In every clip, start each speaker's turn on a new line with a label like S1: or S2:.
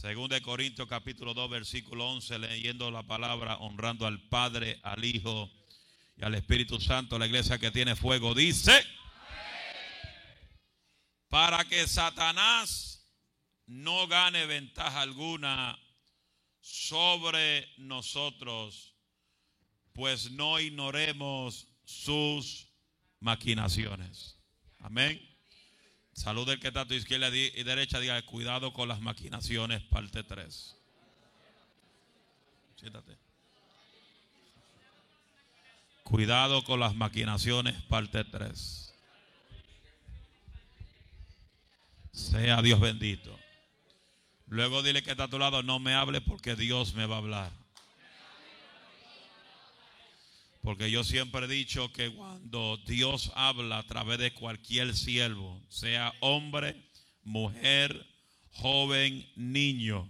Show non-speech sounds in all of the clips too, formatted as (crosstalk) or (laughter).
S1: Según de Corintios capítulo 2 versículo 11, leyendo la palabra, honrando al Padre, al Hijo y al Espíritu Santo, la iglesia que tiene fuego, dice, para que Satanás no gane ventaja alguna sobre nosotros, pues no ignoremos sus maquinaciones. Amén. Salud del que está a tu izquierda y derecha, diga cuidado con las maquinaciones, parte 3. Siéntate. Cuidado con las maquinaciones, parte 3. Sea Dios bendito. Luego dile que está a tu lado, no me hable porque Dios me va a hablar. Porque yo siempre he dicho que cuando Dios habla a través de cualquier siervo, sea hombre, mujer, joven, niño,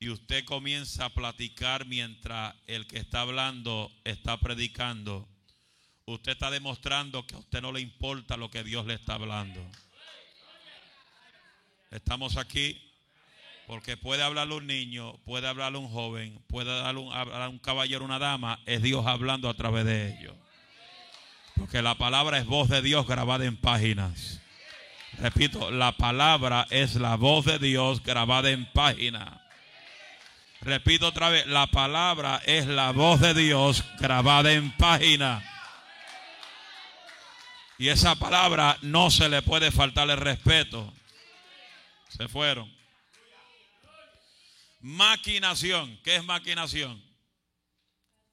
S1: y usted comienza a platicar mientras el que está hablando está predicando, usted está demostrando que a usted no le importa lo que Dios le está hablando. Estamos aquí porque puede hablarle un niño, puede hablarle un joven, puede un, hablar un caballero, una dama. Es Dios hablando a través de ellos. Porque la palabra es voz de Dios grabada en páginas. Repito, la palabra es la voz de Dios grabada en páginas. Repito otra vez, la palabra es la voz de Dios grabada en página. Y esa palabra no se le puede faltar el respeto. Se fueron. Maquinación. ¿Qué es maquinación?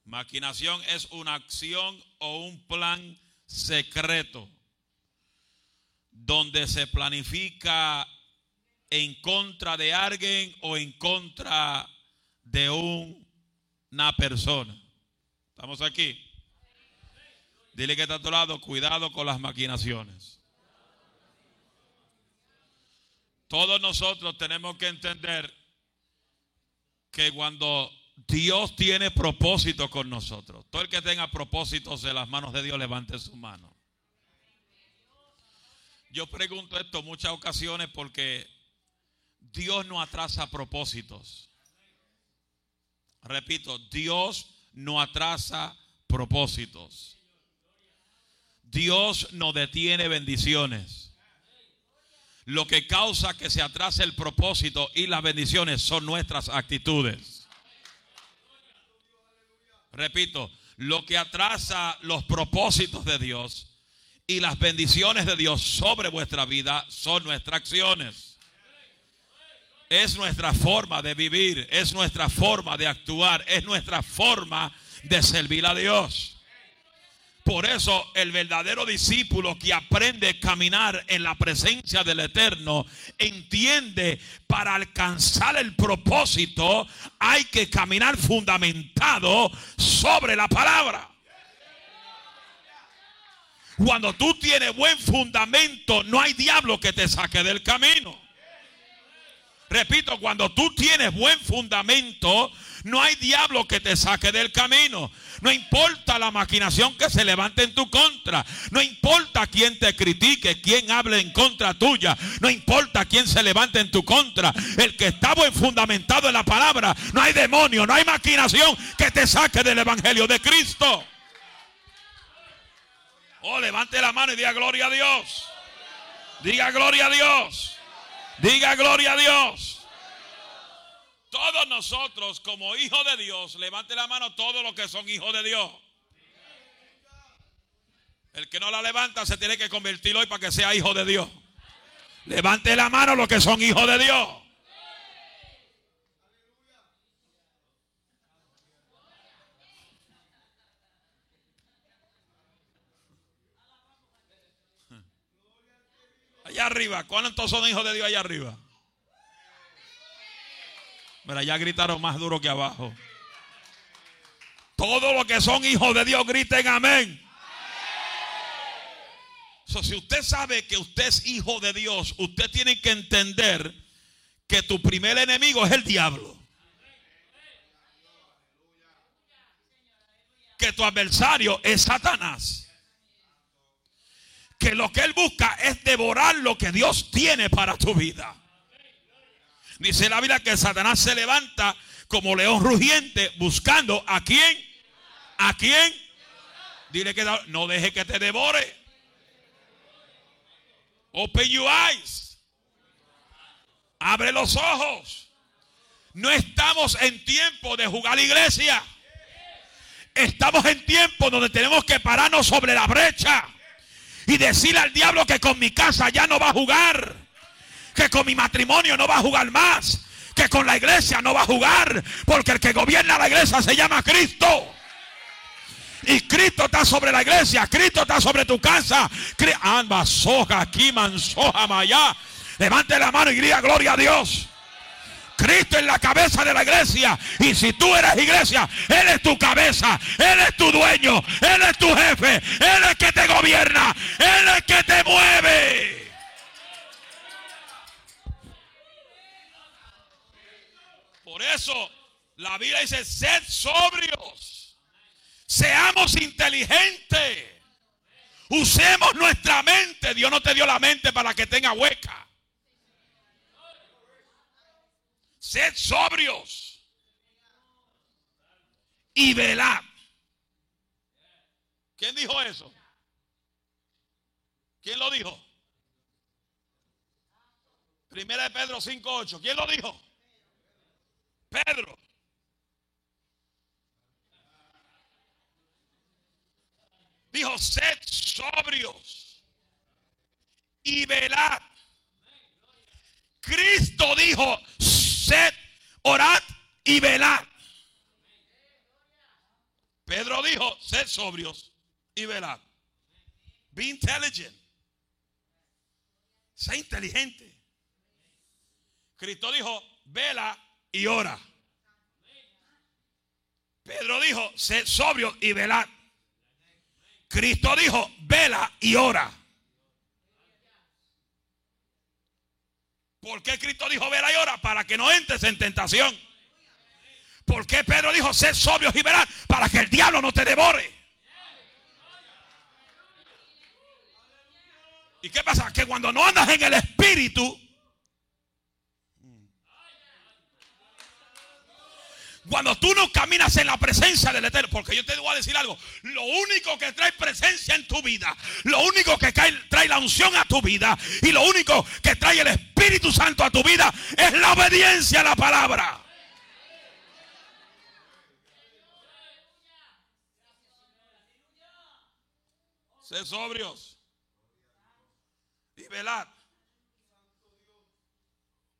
S1: Maquinación es una acción o un plan secreto donde se planifica en contra de alguien o en contra de una persona. ¿Estamos aquí? Dile que está a tu lado, cuidado con las maquinaciones. Todos nosotros tenemos que entender que cuando Dios tiene propósito con nosotros, todo el que tenga propósitos en las manos de Dios, levante su mano. Yo pregunto esto muchas ocasiones porque Dios no atrasa propósitos. Repito, Dios no atrasa propósitos. Dios no detiene bendiciones. Lo que causa que se atrase el propósito y las bendiciones son nuestras actitudes. Repito, lo que atrasa los propósitos de Dios y las bendiciones de Dios sobre vuestra vida son nuestras acciones. Es nuestra forma de vivir, es nuestra forma de actuar, es nuestra forma de servir a Dios. Por eso el verdadero discípulo que aprende a caminar en la presencia del Eterno entiende para alcanzar el propósito hay que caminar fundamentado sobre la palabra. Cuando tú tienes buen fundamento, no hay diablo que te saque del camino. Repito, cuando tú tienes buen fundamento, no hay diablo que te saque del camino. No importa la maquinación que se levante en tu contra. No importa quién te critique, quién hable en contra tuya. No importa quién se levante en tu contra. El que está buen fundamentado en la palabra, no hay demonio, no hay maquinación que te saque del evangelio de Cristo. Oh, levante la mano y diga gloria a Dios. Diga gloria a Dios. Diga gloria a Dios. Todos nosotros como hijos de Dios, levante la mano todos los que son hijos de Dios. El que no la levanta se tiene que convertir hoy para que sea hijo de Dios. Levante la mano los que son hijos de Dios. Allá arriba, ¿cuántos son hijos de Dios allá arriba? Mira, ya gritaron más duro que abajo. Todos los que son hijos de Dios griten amén. si usted sabe que usted es hijo de Dios, usted tiene que entender que tu primer enemigo es el diablo. Que tu adversario es Satanás. Que lo que él busca es devorar lo que Dios tiene para tu vida. Dice la Biblia que Satanás se levanta como león rugiente buscando a quién. ¿A quién? Dile que no deje que te devore. Open your eyes. Abre los ojos. No estamos en tiempo de jugar iglesia. Estamos en tiempo donde tenemos que pararnos sobre la brecha y decirle al diablo que con mi casa ya no va a jugar, que con mi matrimonio no va a jugar más, que con la iglesia no va a jugar, porque el que gobierna la iglesia se llama Cristo. Y Cristo está sobre la iglesia, Cristo está sobre tu casa. Amba soja aquí, mansoja maya. Levante la mano y grita gloria a Dios. Cristo es la cabeza de la iglesia. Y si tú eres iglesia, Él es tu cabeza. Él es tu dueño. Él es tu jefe. Él es que te gobierna. Él es que te mueve. Por eso la Biblia dice, sed sobrios. Seamos inteligentes. Usemos nuestra mente. Dios no te dio la mente para que tenga hueca. Sed sobrios y velad. ¿Quién dijo eso? ¿Quién lo dijo? Primera de Pedro 5.8. ¿Quién lo dijo? Pedro. Dijo, sed sobrios y velad. Cristo dijo, sed, orad y velad. Pedro dijo, sed sobrios y velad. Be intelligent. Sé inteligente. Cristo dijo, vela y ora. Pedro dijo, sed sobrio y velad. Cristo dijo, vela y ora. ¿Por qué Cristo dijo ver y ora? Para que no entres en tentación. ¿Por qué Pedro dijo ser sobrios y verás? Para que el diablo no te devore. ¿Y qué pasa? Que cuando no andas en el espíritu, Cuando tú no caminas en la presencia del Eterno, porque yo te voy a decir algo, lo único que trae presencia en tu vida, lo único que trae la unción a tu vida y lo único que trae el Espíritu Santo a tu vida es la obediencia a la palabra. Sé sobrios y velad.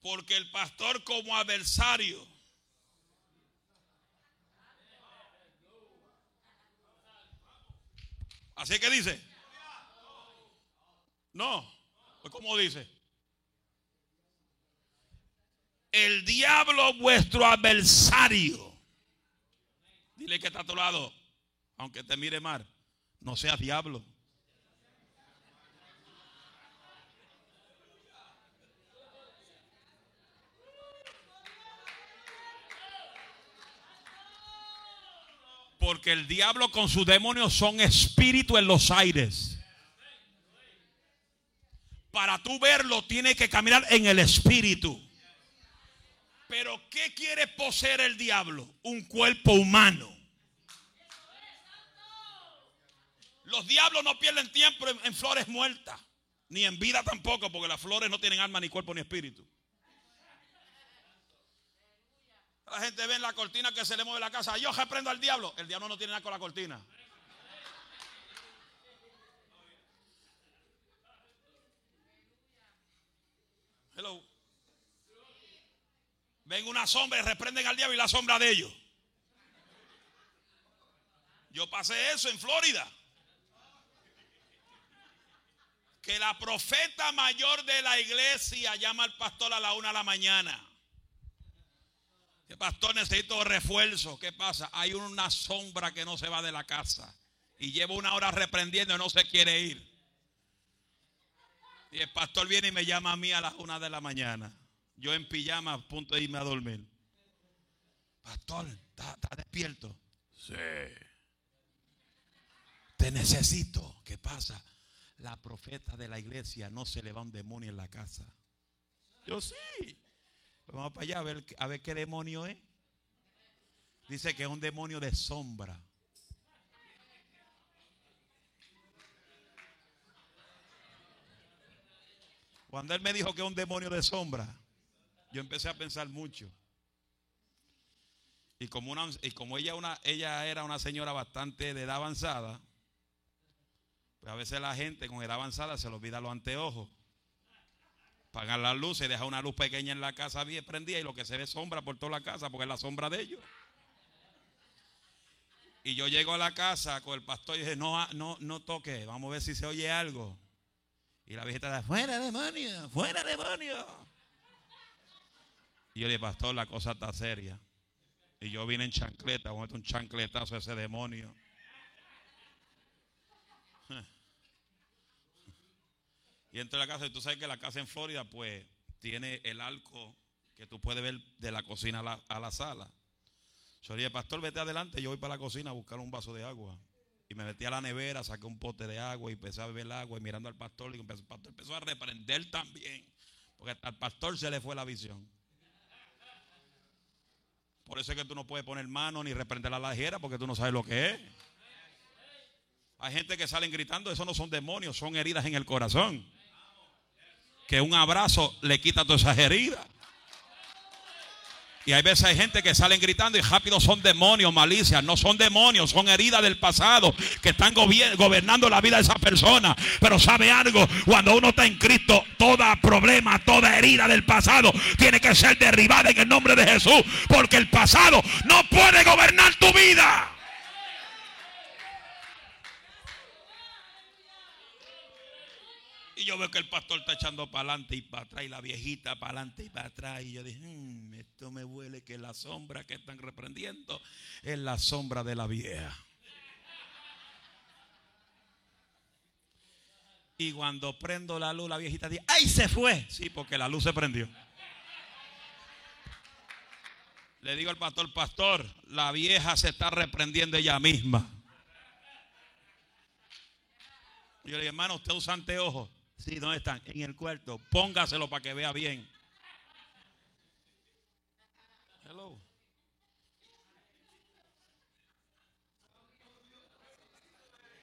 S1: Porque el pastor como adversario Así que dice. No. Pues ¿Cómo dice? El diablo vuestro adversario. Dile que está a tu lado. Aunque te mire mal. No seas diablo. Porque el diablo con sus demonios son espíritu en los aires. Para tú verlo, tiene que caminar en el espíritu. Pero ¿qué quiere poseer el diablo? Un cuerpo humano. Los diablos no pierden tiempo en, flores muertas, ni en vida tampoco, porque las flores no tienen alma, ni cuerpo, ni espíritu. La gente ve en la cortina que se le mueve la casa. Yo reprendo al diablo. El diablo no tiene nada con la cortina. Hello. Ven una sombra y reprenden al diablo y la sombra de ellos. Yo pasé eso en Florida. Que la profeta mayor de la iglesia llama al pastor a la una de la mañana. Pastor necesito refuerzo. ¿Qué pasa? Hay una sombra que no se va de la casa. Y llevo una hora reprendiendo y no se quiere ir. Y el pastor viene y me llama a mí a las una de la mañana. Yo en pijama a punto de irme a dormir. Pastor, ¿está, despierto? Sí. Te necesito. ¿Qué pasa? La profeta de la iglesia no se le va un demonio en la casa. Yo sí. Vamos para allá a ver, a ver qué demonio es. Dice que es un demonio de sombra. Cuando él me dijo que es un demonio de sombra, yo empecé a pensar mucho. Y como, una, y como ella, una, ella era una señora bastante de edad avanzada, pues a veces la gente con edad avanzada se le olvida los anteojos. Pagan las luces y deja una luz pequeña en la casa bien prendida y lo que se ve sombra por toda la casa porque es la sombra de ellos. Y yo llego a la casa con el pastor y dije, no, no, no toque, vamos a ver si se oye algo. Y la viejita dice, fuera demonio, fuera demonio. Y yo le dije, pastor, la cosa está seria. Y yo vine en chancleta, vamos a meter un chancletazo a ese demonio. Y entro a la casa y tú sabes que la casa en Florida pues tiene el arco que tú puedes ver de la cocina a la, sala. Yo le dije, pastor, vete adelante, yo voy para la cocina a buscar un vaso de agua. Y me metí a la nevera, saqué un pote de agua y empecé a beber el agua y mirando al pastor, y el pastor empezó a reprender también, porque al pastor se le fue la visión. Por eso es que tú no puedes poner mano ni reprender la lajera porque tú no sabes lo que es. Hay gente que salen gritando, eso no son demonios, son heridas en el corazón. Que un abrazo le quita todas esas heridas. Y hay veces hay gente que salen gritando y rápido son demonios, malicias. No son demonios, son heridas del pasado que están gobernando la vida de esa persona. Pero sabe algo, cuando uno está en Cristo, todo problema, toda herida del pasado tiene que ser derribada en el nombre de Jesús. Porque el pasado no puede gobernar tu vida. Y yo veo que el pastor está echando para adelante y para atrás y la viejita para adelante y para atrás. Y yo dije, hmm, esto me huele que la sombra que están reprendiendo es la sombra de la vieja. Y cuando prendo la luz, la viejita dice, ¡ay, se fue! Sí, porque la luz se prendió. Le digo al pastor, pastor, la vieja se está reprendiendo ella misma. yo le digo, hermano, usted usa anteojos. Sí, ¿dónde están? En el cuarto. Póngaselo para que vea bien. Hello.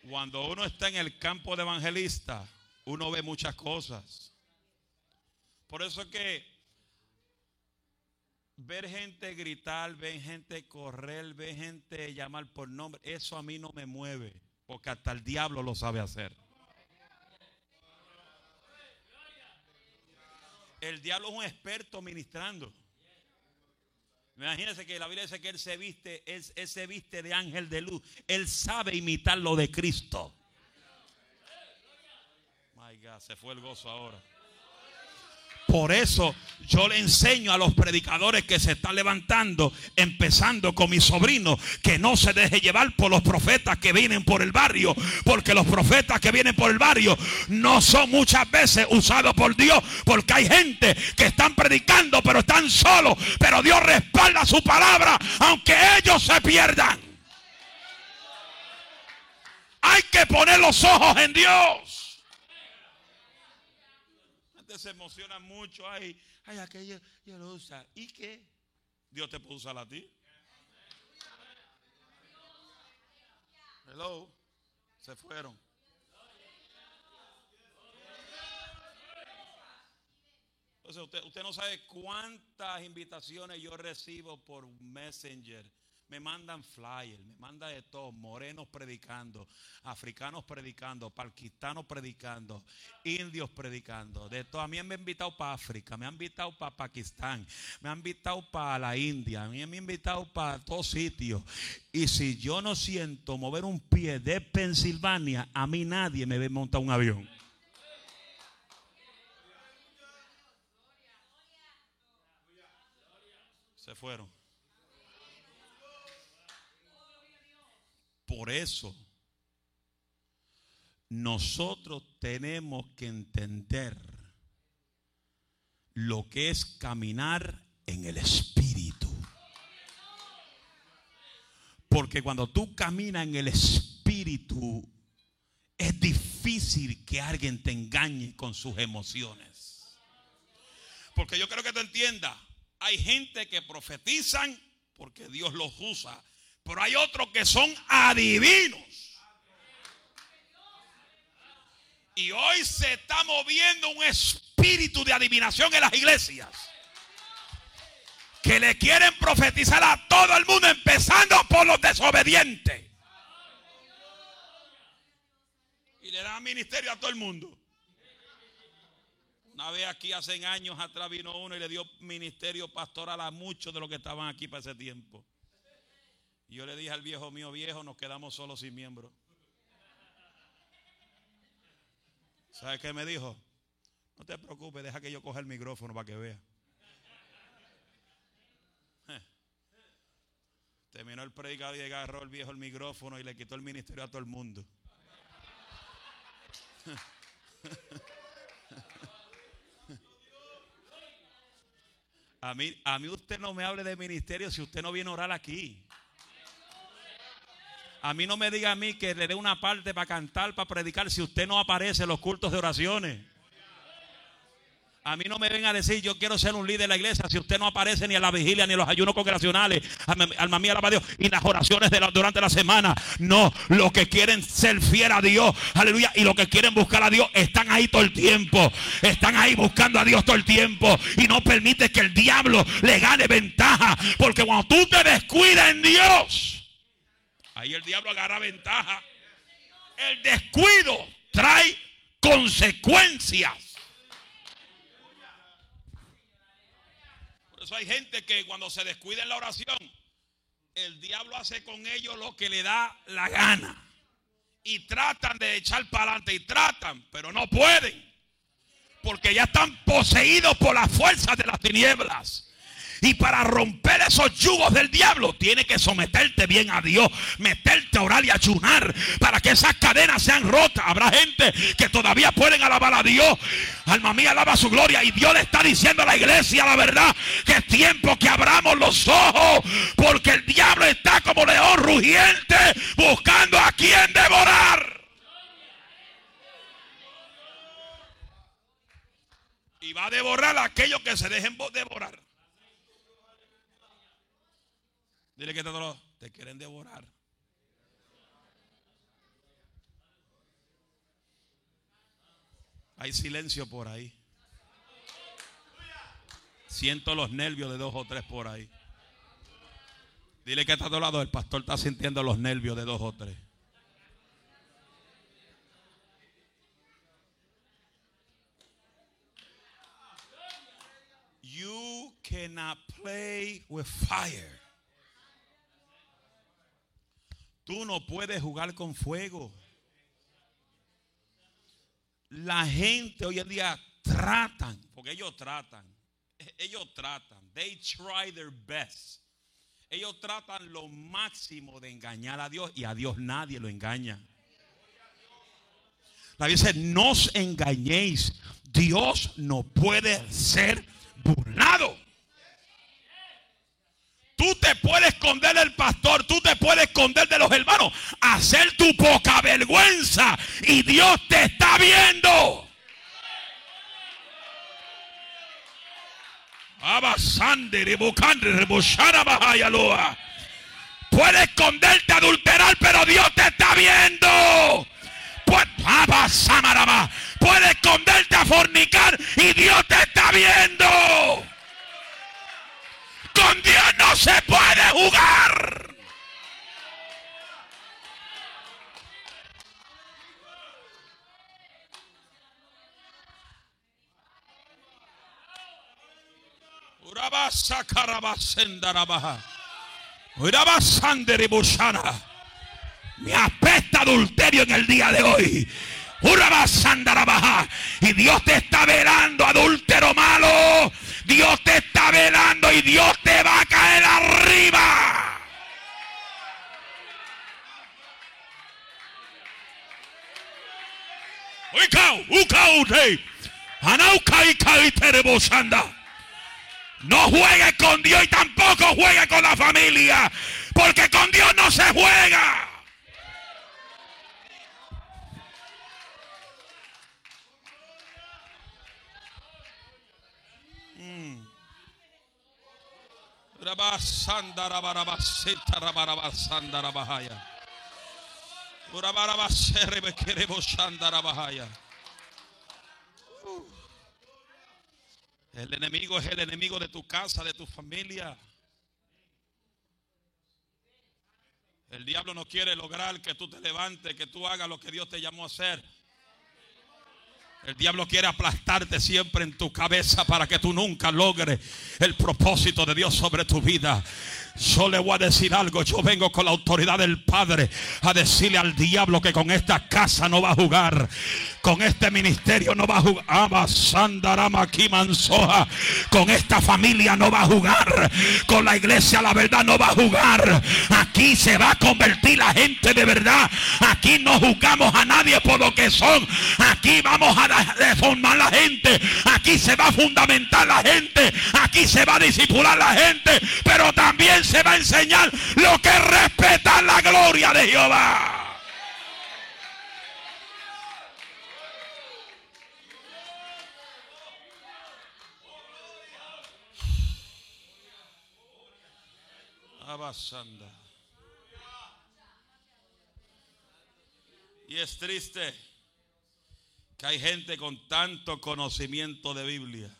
S1: Cuando uno está en el campo de evangelista, uno ve muchas cosas. Por eso es que ver gente gritar, ver gente correr, ver gente llamar por nombre, eso a mí no me mueve, porque hasta el diablo lo sabe hacer. El diablo es un experto ministrando. Imagínense que la Biblia dice que él se viste, él, se viste de ángel de luz. Él sabe imitar lo de Cristo. My God, se fue el gozo ahora. Por eso yo le enseño a los predicadores que se están levantando, empezando con mi sobrino, que no se deje llevar por los profetas que vienen por el barrio, porque los profetas que vienen por el barrio no son muchas veces usados por Dios, porque hay gente que están predicando pero están solos, pero Dios respalda su palabra aunque ellos se pierdan. Hay que poner los ojos en Dios se emociona mucho. Ay, ay, aquello yo lo usa. ¿Y qué? Dios te puede usar a ti. Hello. Se fueron. Entonces usted, usted no sabe cuántas invitaciones yo recibo por Messenger me mandan flyers, me mandan de todo, morenos predicando, africanos predicando, paquistanos predicando, indios predicando, de todo. A mí me han invitado para África, me han invitado para Pakistán, me han invitado para la India, a mí me han invitado para todos sitios. Y si yo no siento mover un pie de Pensilvania, a mí nadie me ve montar un avión. Se fueron. Por eso, nosotros tenemos que entender lo que es caminar en el Espíritu. Porque cuando tú caminas en el Espíritu, es difícil que alguien te engañe con sus emociones. Porque yo creo que te entienda, hay gente que profetizan porque Dios los usa, pero hay otros que son adivinos. Y hoy se está moviendo un espíritu de adivinación en las iglesias. Que le quieren profetizar a todo el mundo, empezando por los desobedientes. Y le dan ministerio a todo el mundo. Una vez aquí hace años atrás vino uno y le dio ministerio pastoral a muchos de los que estaban aquí para ese tiempo. Yo le dije al viejo mío, viejo, nos quedamos solos sin miembros. ¿Sabe qué me dijo? No te preocupes, deja que yo coja el micrófono para que vea. (laughs) Terminó el predicador y agarró el viejo el micrófono y le quitó el ministerio a todo el mundo. (laughs) A mí, a mí usted no me hable de ministerio si usted no viene a orar aquí. A mí no me diga a mí que le dé una parte para cantar, para predicar, si usted no aparece en los cultos de oraciones. A mí no me venga a decir yo quiero ser un líder de la iglesia si usted no aparece ni a la vigilia ni en los ayunos congregacionales. Alma mía, alaba a Dios. Y las oraciones durante la semana. No, los que quieren ser fiel a Dios, aleluya. Y los que quieren buscar a Dios están ahí todo el tiempo. Están ahí buscando a Dios todo el tiempo. Y no permite que el diablo le gane ventaja. Porque cuando tú te descuidas en Dios, ahí el diablo agarra ventaja. El descuido trae consecuencias. eso hay gente que cuando se descuida en la oración, el diablo hace con ellos lo que le da la gana. Y tratan de echar para adelante y tratan, pero no pueden. Porque ya están poseídos por las fuerzas de las tinieblas. Y para romper esos yugos del diablo, tiene que someterte bien a Dios, meterte a orar y ayunar para que esas cadenas sean rotas. Habrá gente que todavía pueden alabar a Dios. Alma mía, alaba su gloria. Y Dios le está diciendo a la iglesia la verdad que es tiempo que abramos los ojos, porque el diablo está como león rugiente buscando a quien devorar. Y va a devorar a aquellos que se dejen devorar. Dile que te, te quieren devorar. Hay silencio por ahí. Siento los nervios de dos o tres por ahí. Dile que está a tu lado. El pastor está sintiendo los nervios de dos o tres. You cannot play with fire. Tú no puedes jugar con fuego. La gente hoy en día tratan, porque ellos tratan, ellos tratan, they try their best. Ellos tratan lo máximo de engañar a Dios y a Dios nadie lo engaña. La Biblia dice, no os engañéis, Dios no puede ser burlado. Tú te puedes esconder del pastor, tú te puedes esconder de los hermanos, hacer tu poca vergüenza y Dios te está viendo. Puedes esconderte, adulterar, pero Dios te está viendo. Puedes esconderte a fornicar y Dios te está viendo. Se puede jugar. Urabasa carabasendarabaja. Urabasanderibushana. Me apesta adulterio en el día de hoy. Y Dios te está velando, adúltero malo. Dios te está velando y Dios te va a caer arriba. No juegue con Dios y tampoco juegue con la familia. Porque con Dios no se juega. El enemigo es el enemigo de tu casa, de tu familia. El diablo no quiere lograr que tú te levantes, que tú hagas lo que Dios te llamó a hacer. El diablo quiere aplastarte siempre en tu cabeza para que tú nunca logres el propósito de Dios sobre tu vida. Yo le voy a decir algo. Yo vengo con la autoridad del Padre a decirle al diablo que con esta casa no va a jugar. Con este ministerio no va a jugar. Con esta familia no va a jugar. Con la iglesia la verdad no va a jugar. Aquí se va a convertir la gente de verdad. Aquí no juzgamos a nadie por lo que son. Aquí vamos a deformar la gente. Aquí se va a fundamentar la gente. Aquí se va a disipular la gente. Pero también se va a enseñar lo que respeta la gloria de Jehová. Y es triste que hay gente con tanto conocimiento de Biblia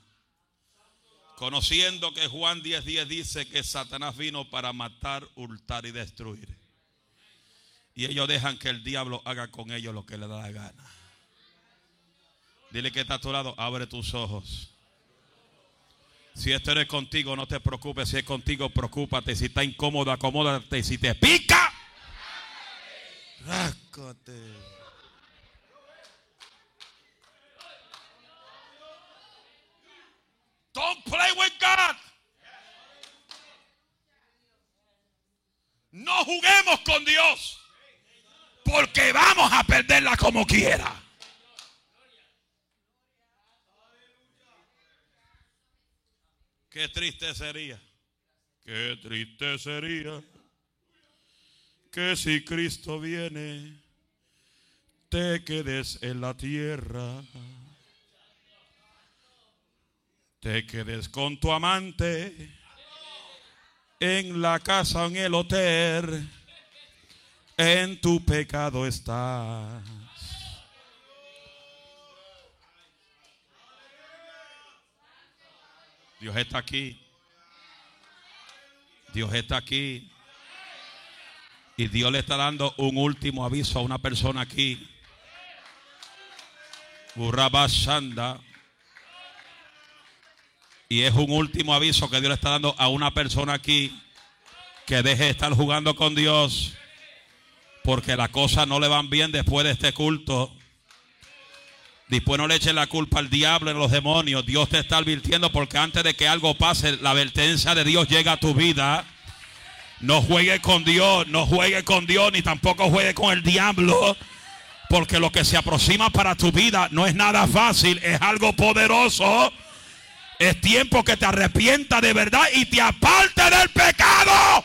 S1: Conociendo que Juan 10:10 dice que Satanás vino para matar, hurtar y destruir. Y ellos dejan que el diablo haga con ellos lo que le da la gana. Dile que está a tu lado, abre tus ojos. Si esto eres contigo, no te preocupes. Si es contigo, preocúpate. Si está incómodo, acomódate. Si te pica, ráscate. Don't play with God. No juguemos con Dios. Porque vamos a perderla como quiera. Qué triste sería. Qué triste sería que si Cristo viene, te quedes en la tierra te quedes con tu amante en la casa, en el hotel, en tu pecado estás. Dios está aquí. Dios está aquí. Y Dios le está dando un último aviso a una persona aquí. Urabashanda. Y es un último aviso que Dios le está dando a una persona aquí que deje de estar jugando con Dios porque las cosas no le van bien después de este culto. Después no le echen la culpa al diablo y a los demonios. Dios te está advirtiendo porque antes de que algo pase, la advertencia de Dios llega a tu vida. No juegue con Dios, no juegue con Dios, ni tampoco juegue con el diablo. Porque lo que se aproxima para tu vida no es nada fácil, es algo poderoso. Es tiempo que te arrepienta de verdad y te aparte del pecado.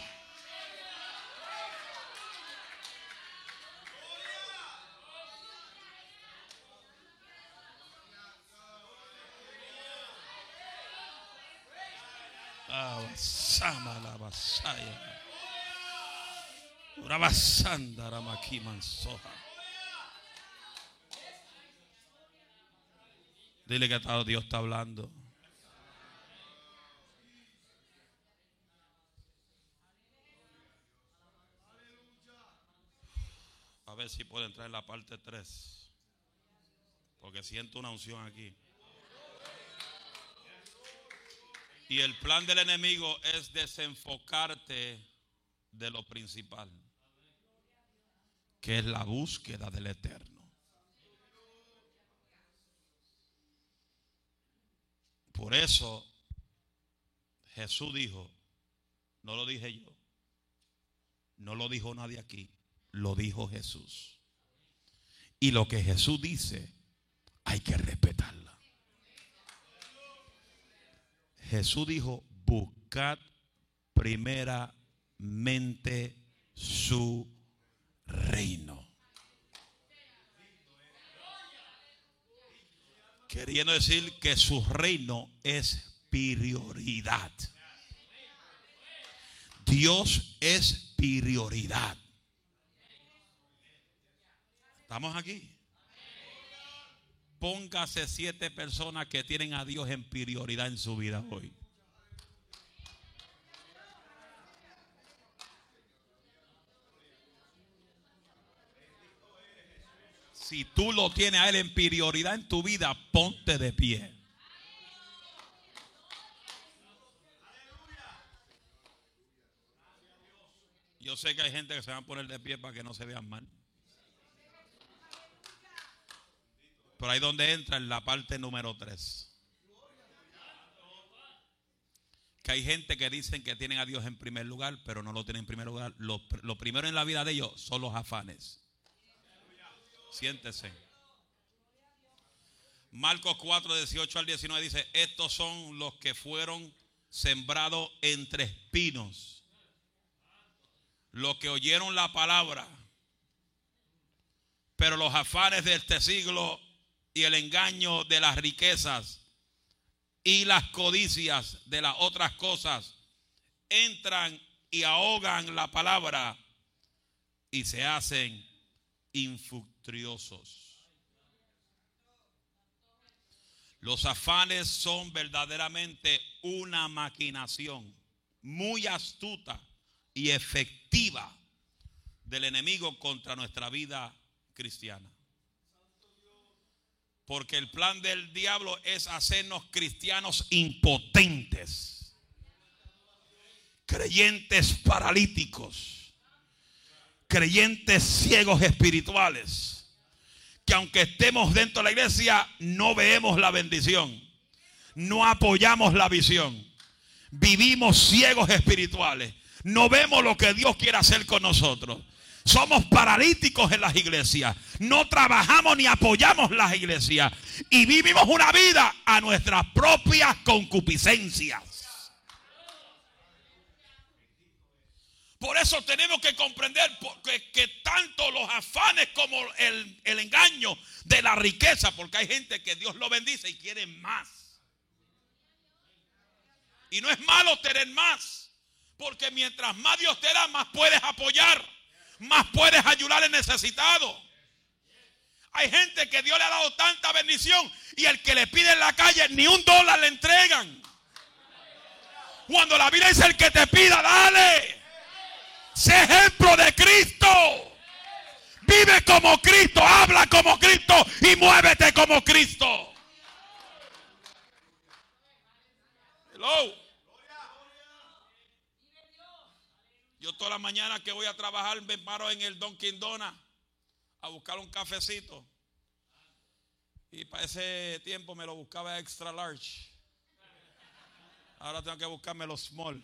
S1: Dile que Dios está hablando. Si puedo entrar en la parte 3. Porque siento una unción aquí. Y el plan del enemigo es desenfocarte de lo principal, que es la búsqueda del eterno. Por eso Jesús dijo, no lo dije yo, no lo dijo nadie aquí, lo dijo Jesús. Y lo que Jesús dice, hay que respetarla. Jesús dijo, buscad primeramente su reino. Queriendo decir que su reino es prioridad. Dios es prioridad. ¿Estamos aquí? Póngase siete personas que tienen a Dios en prioridad en su vida hoy. Si tú lo tienes a Él en prioridad en tu vida, ponte de pie. Yo sé que hay gente que se van a poner de pie para que no se vean mal. Pero ahí donde entra en la parte número 3. Que hay gente que dicen que tienen a Dios en primer lugar, pero no lo tienen en primer lugar. Lo, lo primero en la vida de ellos son los afanes. Siéntese. Marcos 4, 18 al 19 dice, estos son los que fueron sembrados entre espinos, los que oyeron la palabra, pero los afanes de este siglo y el engaño de las riquezas y las codicias de las otras cosas entran y ahogan la palabra y se hacen infructuosos. Los afanes son verdaderamente una maquinación muy astuta y efectiva del enemigo contra nuestra vida cristiana. Porque el plan del diablo es hacernos cristianos impotentes, creyentes paralíticos creyentes ciegos espirituales, que aunque estemos dentro de la iglesia, no vemos la bendición, no apoyamos la visión, vivimos ciegos espirituales, no vemos lo que Dios quiere hacer con nosotros. Somos paralíticos en las iglesias. No trabajamos ni apoyamos las iglesias. Y vivimos una vida a nuestras propias concupiscencias. Por eso tenemos que comprender que, tanto los afanes como el, el, engaño de la riqueza, porque hay gente que Dios lo bendice y quiere más. Y no es malo tener más, porque mientras más Dios te da, más puedes apoyar, más puedes ayudar al necesitado. Hay gente que Dios le ha dado tanta bendición y el que le pide en la calle ni un dólar le entregan. Cuando la Biblia dice el que te pida, dale. Sé ejemplo de Cristo. Vive como Cristo, habla como Cristo y muévete como Cristo. Hello. Yo toda la mañana que voy a trabajar me paro en el Don Dona a buscar un cafecito. Y para ese tiempo me lo buscaba extra large. Ahora tengo que buscarme los small.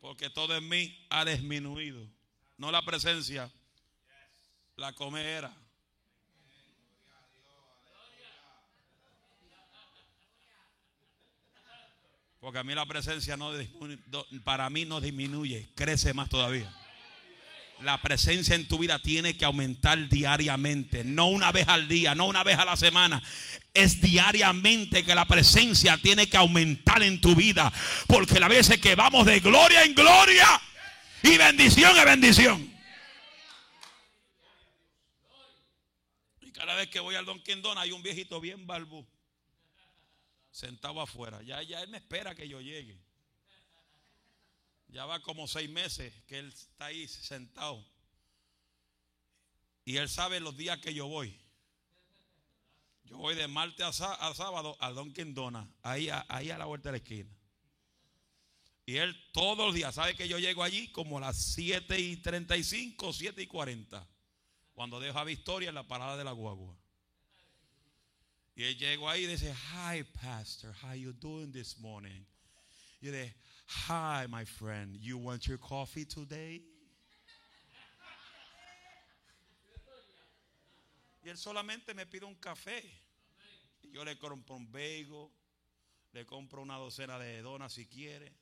S1: Porque todo en mí ha disminuido. No la presencia, la comera. Porque a mí la presencia no para mí no disminuye, crece más todavía. La presencia en tu vida tiene que aumentar diariamente, no una vez al día, no una vez a la semana es diariamente que la presencia tiene que aumentar en tu vida. Porque la vez que vamos de gloria en gloria y bendición en bendición. Y cada vez que voy al Don Quindón hay un viejito bien balbú sentado afuera. Ya, ya él me espera que yo llegue. Ya va como seis meses que él está ahí sentado. Y él sabe los días que yo voy. Yo voy de martes a, sábado a Dunkin' Donuts, ahí ahí a la vuelta de la esquina. Y él todos los días, sabe que yo llego allí como a las 7 y 35, 7 y 40. Cuando dejo a Victoria en la parada de la guagua. Y él llegó ahí y dice, hi pastor, how you doing this morning? Y dice, hi my friend, you want your coffee today? Y él solamente me pide un café. Y yo le compro un bagel, le compro una docena de donas si quiere.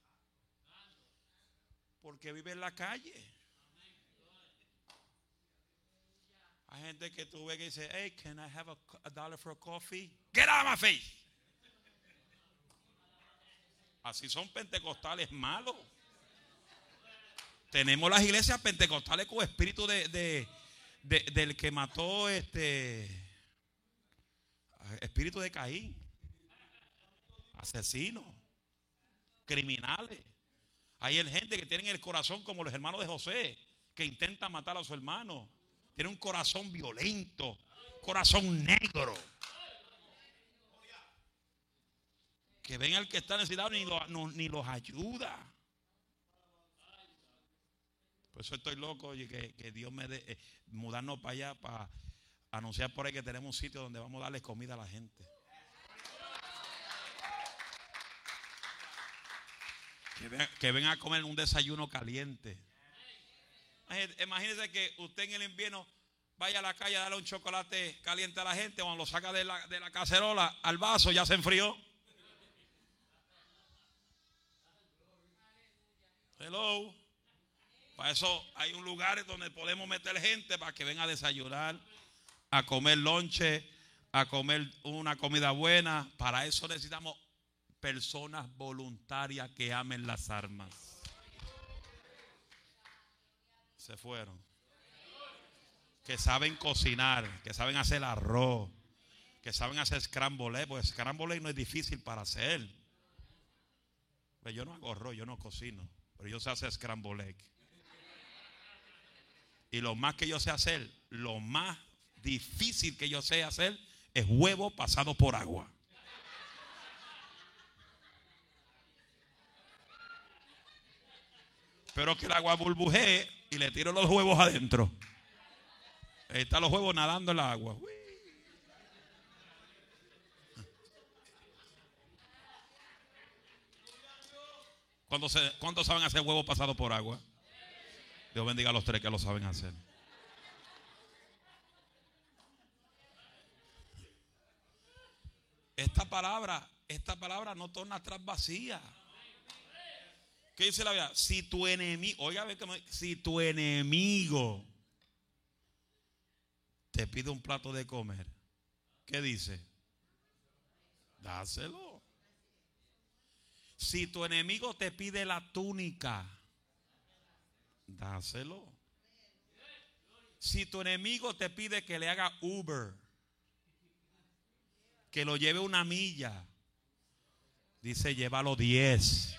S1: Porque vive en la calle. Hay gente que tú ves que dice, hey, can I have a, dollar for a coffee? Get out of my face. Así son pentecostales malos. Tenemos las iglesias pentecostales con espíritu de, del que mató este espíritu de Caín, asesinos, criminales. Hay gente que tiene el corazón como los hermanos de José, que intentan matar a su hermano. Tiene un corazón violento, corazón negro. Que ven al que está necesitado ni, ni los ayuda. Por eso estoy loco y que, Dios me dé eh, mudarnos para allá para anunciar por ahí que tenemos un sitio donde vamos a darle comida a la gente. Que vengan, a comer un desayuno caliente. Imagínense que usted en el invierno vaya a la calle a darle un chocolate caliente a la gente, cuando lo saca de la, de la cacerola al vaso, ya se enfrió. Hello. Para eso hay un lugar donde podemos meter gente para que venga a desayunar, a comer lonche, a comer una comida buena. Para eso necesitamos personas voluntarias que amen las armas. Se fueron. Que saben cocinar, que saben hacer arroz, que saben hacer scramble, pues scramble no es difícil para hacer. Pues yo no hago arroz, yo no cocino, pero yo sé hacer scramble y lo más que yo sé hacer, lo más difícil que yo sé hacer es huevo pasado por agua. Pero que el agua burbujee y le tiro los huevos adentro. Ahí están los huevos nadando en el agua. ¿Cuántos saben hacer huevos pasados por agua? Dios bendiga a los tres que lo saben hacer. Esta palabra, esta palabra no torna atrás vacía. ¿Qué dice la Biblia? Si tu enemigo, oiga, si tu enemigo te pide un plato de comer, ¿qué dice? Dáselo. Si tu enemigo te pide la túnica, dáselo. Si tu enemigo te pide que le haga Uber, que lo lleve una milla, dice llévalo 10.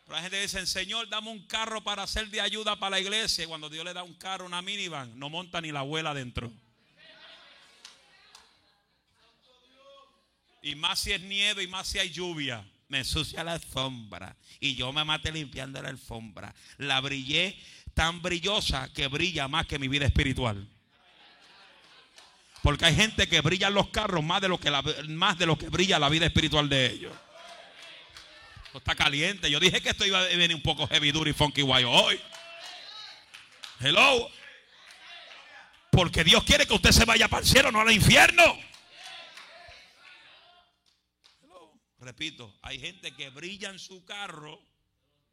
S1: Pero la gente dice, Señor, dame un carro para hacer de ayuda para la iglesia. Y cuando Dios le da un carro, una minivan, no monta ni la abuela dentro. Y más si es nieve y más si hay lluvia me ensucia la alfombra y yo me maté limpiando la alfombra. La brillé tan brillosa que brilla más que mi vida espiritual. Porque hay gente que brilla en los carros más de lo que, más de lo que brilla la vida espiritual de ellos. Está caliente. Yo dije que esto iba a venir un poco heavy, duro y funky guay hoy. Hello. Porque Dios quiere que usted se vaya para el cielo, no al infierno. Repito, hay gente que brilla en su carro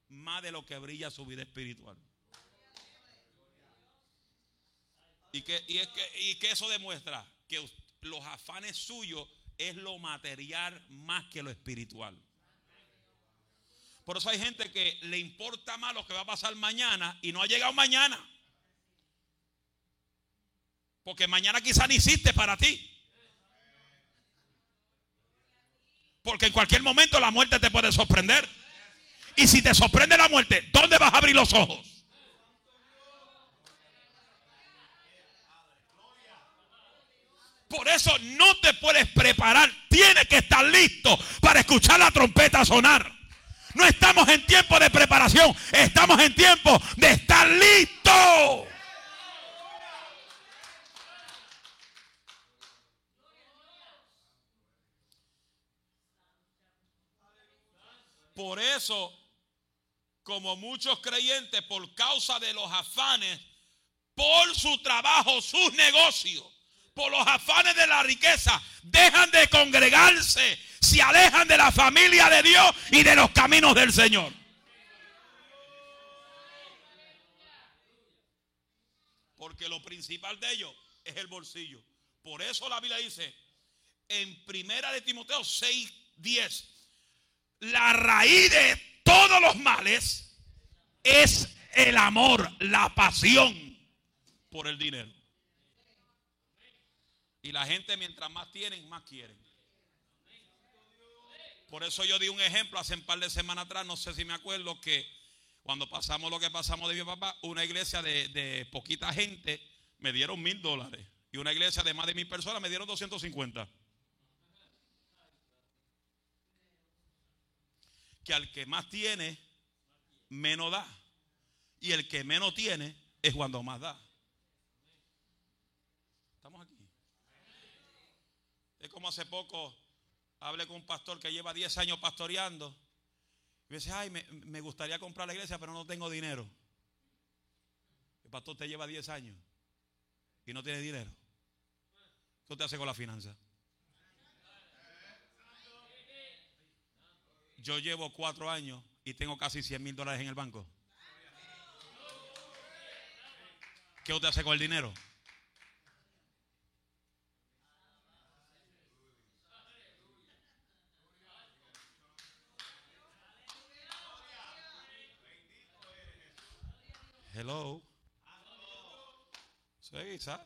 S1: más de lo que brilla su vida espiritual. Y que, es que, que eso demuestra que los afanes suyos es lo material más que lo espiritual. Por eso hay gente que le importa más lo que va a pasar mañana y no ha llegado mañana. Porque mañana quizá ni hiciste para ti. Porque en cualquier momento la muerte te puede sorprender. Y si te sorprende la muerte, ¿dónde vas a abrir los ojos? Por eso no te puedes preparar. Tienes que estar listo para escuchar la trompeta sonar. No estamos en tiempo de preparación. Estamos en tiempo de estar listo. Por eso, como muchos creyentes, por causa de los afanes, por su trabajo, sus negocios, por los afanes de la riqueza, dejan de congregarse, se alejan de la familia de Dios y de los caminos del Señor. Porque lo principal de ellos es el bolsillo. Por eso la Biblia dice en Primera de Timoteo 6, 10 la raíz de todos los males es el amor, la pasión por el dinero. Y la gente mientras más tienen, más quieren. Por eso yo di un ejemplo hace un par de semanas atrás, no sé si me acuerdo, que cuando pasamos lo que pasamos de mi papá, una iglesia de, de poquita gente me dieron mil dólares. Y una iglesia de más de mil personas me dieron 250. Que al que más tiene, menos da. Y el que menos tiene es cuando más da. Estamos aquí. Es como hace poco hablé con un pastor que lleva 10 años pastoreando. Y me dice, ay, me, me gustaría comprar la iglesia, pero no tengo dinero. El pastor te lleva 10 años y no tiene dinero. ¿Qué usted hace con la finanza? Yo llevo cuatro años y tengo casi 100 mil dólares en el banco. ¿Qué usted hace con el dinero? Hello. Sí, ¿sabes?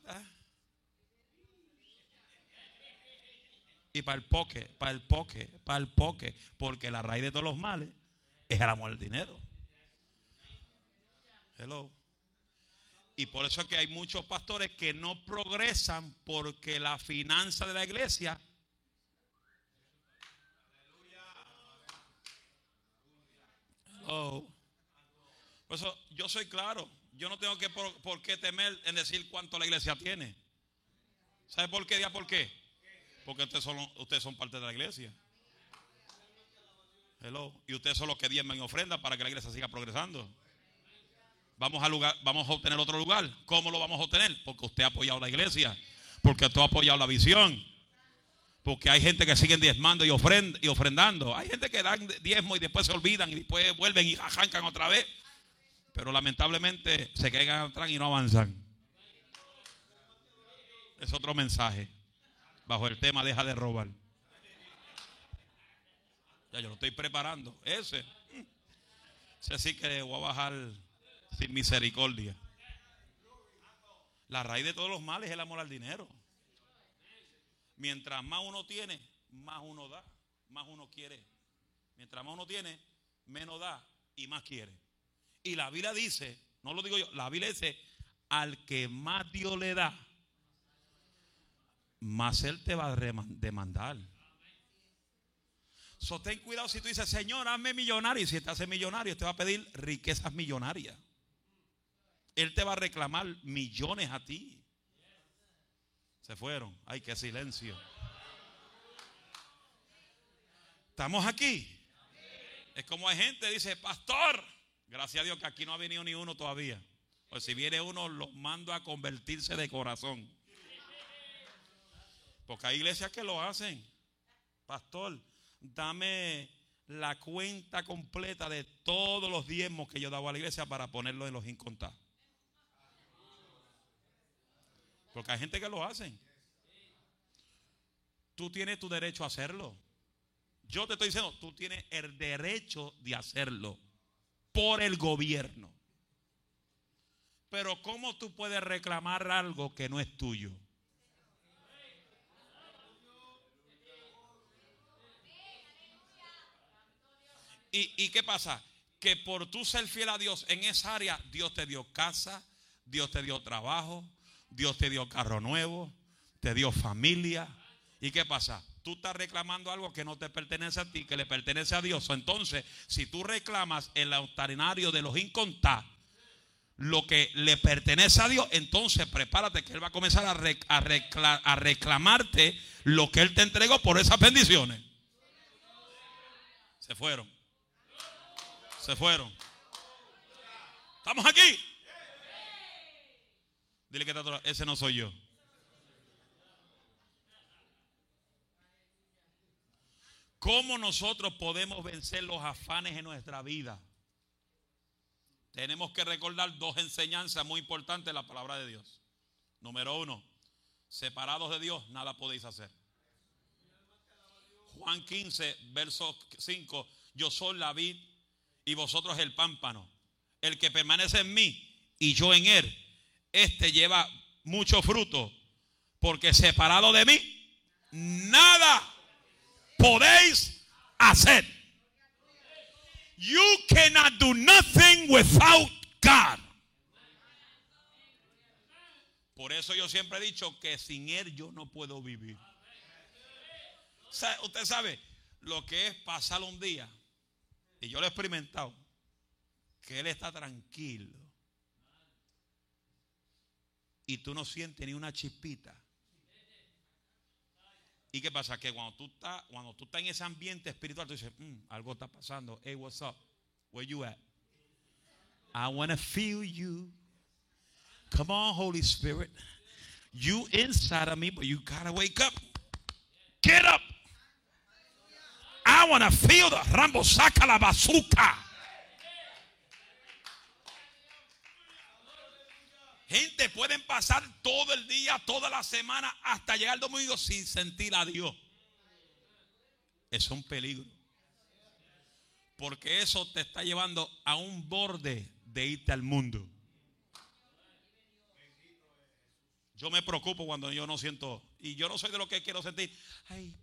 S1: Y para el poque, para el poque, para el poque, porque la raíz de todos los males es el amor al dinero. Hello. Y por eso es que hay muchos pastores que no progresan porque la finanza de la iglesia Hello. Por eso yo soy claro. Yo no tengo que por, qué temer en decir cuánto la iglesia tiene. ¿Sabe por qué? ¿Ya por qué? Porque ustedes son, ustedes son parte de la iglesia. Hello. Y ustedes son los que diezman y ofrendan para que la iglesia siga progresando. Vamos a, lugar, vamos a obtener otro lugar. ¿Cómo lo vamos a obtener? Porque usted ha apoyado la iglesia. Porque usted ha apoyado la visión. Porque hay gente que siguen diezmando y, y ofrendando. Hay gente que dan diezmo y después se olvidan y después vuelven y arrancan otra vez. Pero lamentablemente se caigan atrás y no avanzan. Es otro mensaje. Bajo el tema deja de robar. Ya yo lo estoy preparando. Ese. Ese sí que voy a bajar sin misericordia. La raíz de todos los males es el amor al dinero. Mientras más uno tiene, más uno da, más uno quiere. Mientras más uno tiene, menos da y más quiere. Y la Biblia dice, no lo digo yo, la Biblia dice, al que más Dios le da, más Él te va a demandar. So, ten cuidado si tú dices, Señor, hazme millonario. Y si te hace millonario, te va a pedir riquezas millonarias. Él te va a reclamar millones a ti. Se fueron. Ay, qué silencio. Estamos aquí. Es como hay gente dice, pastor, Gracias a Dios que aquí no ha venido ni uno todavía. Pues si viene uno, los mando a convertirse de corazón. Porque hay iglesias que lo hacen. Pastor, dame la cuenta completa de todos los diezmos que yo daba a la iglesia para ponerlo en los incontados. Porque hay gente que lo hacen. Tú tienes tu derecho a hacerlo. Yo te estoy diciendo, tú tienes el derecho de hacerlo por el gobierno. Pero ¿cómo tú puedes reclamar algo que no es tuyo? ¿Y, qué pasa? Que por tú ser fiel a Dios en esa área, Dios te dio casa, Dios te dio trabajo, Dios te dio carro nuevo, te dio familia. ¿Y qué pasa? Tú estás reclamando algo que no te pertenece a ti, que le pertenece a Dios. Entonces, si tú reclamas el altarinario de los incontados, lo que le pertenece a Dios, entonces prepárate que Él va a comenzar a, a, reclamarte lo que Él te entregó por esas bendiciones. Se fueron. Se fueron. ¿Estamos aquí? Dile que ese no soy yo. ¿Cómo nosotros podemos vencer los afanes en nuestra vida? Tenemos que recordar dos enseñanzas muy importantes de la palabra de Dios. Número uno, separados de Dios, nada podéis hacer. Juan 15, verso 5, yo soy la vid y vosotros el pámpano. El que permanece en mí y yo en él, este lleva mucho fruto, porque separado de mí, nada podéis hacer. You cannot do nothing without God. Por eso yo siempre he dicho que sin Él yo no puedo vivir. Usted sabe lo que es pasar un día, y yo lo he experimentado, que Él está tranquilo. Y tú no sientes ni una chispita. ¿Y qué pasa? Que cuando tú estás, cuando tú estás en ese ambiente espiritual, tú dices, mm, algo está pasando. Hey, what's up? Where you at? I want to feel you. Come on, Holy Spirit. You inside of me, but you gotta wake up. Get up. I want to feel the Rambo saca la bazooka. Gente, pueden pasar todo el día, toda la semana, hasta llegar al domingo sin sentir a Dios. Es un peligro. Porque eso te está llevando a un borde de irte al mundo. Yo me preocupo cuando yo no siento, y yo no soy de lo que quiero sentir. Ay,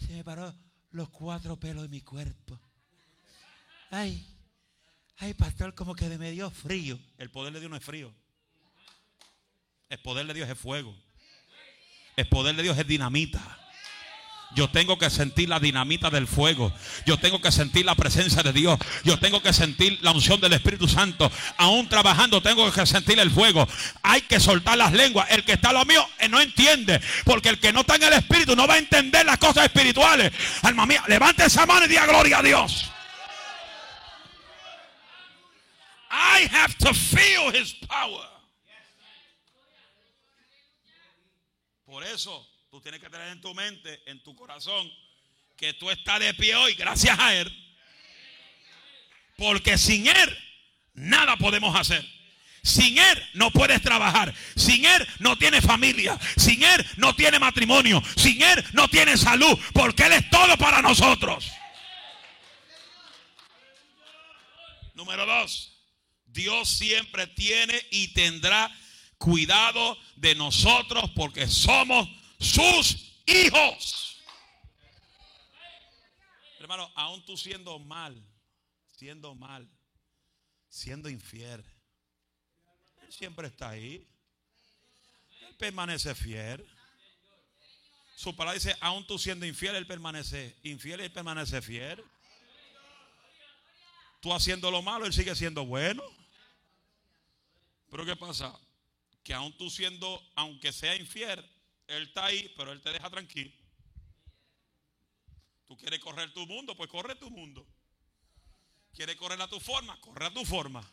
S1: se me paró los cuatro pelos de mi cuerpo. Ay, ay, pastor, como que me dio frío. El poder de Dios no es frío. El poder de Dios es fuego. El poder de Dios es dinamita. Yo tengo que sentir la dinamita del fuego. Yo tengo que sentir la presencia de Dios. Yo tengo que sentir la unción del Espíritu Santo. Aún trabajando tengo que sentir el fuego. Hay que soltar las lenguas. El que está a lo mío eh, no entiende. Porque el que no está en el Espíritu no va a entender las cosas espirituales. Alma mía, levante esa mano y diga gloria a Dios. I have to feel his power. Por eso tú tienes que tener en tu mente, en tu corazón, que tú estás de pie hoy gracias a Él. Porque sin Él nada podemos hacer. Sin Él no puedes trabajar. Sin Él no tienes familia. Sin Él no tiene matrimonio. Sin Él no tiene salud. Porque Él es todo para nosotros. Número dos. Dios siempre tiene y tendrá cuidado de nosotros porque somos sus hijos. Hermano, aún tú siendo mal, siendo mal, siendo infiel, Él siempre está ahí. Él permanece fiel. Su palabra dice, aún tú siendo infiel, Él permanece infiel Él permanece fiel. Tú haciendo lo malo, Él sigue siendo bueno. Pero ¿qué pasa? Que aún tú siendo, aunque sea infiel, Él está ahí, pero Él te deja tranquilo. Tú quieres correr tu mundo, pues corre tu mundo. Quieres correr a tu forma, corre a tu forma.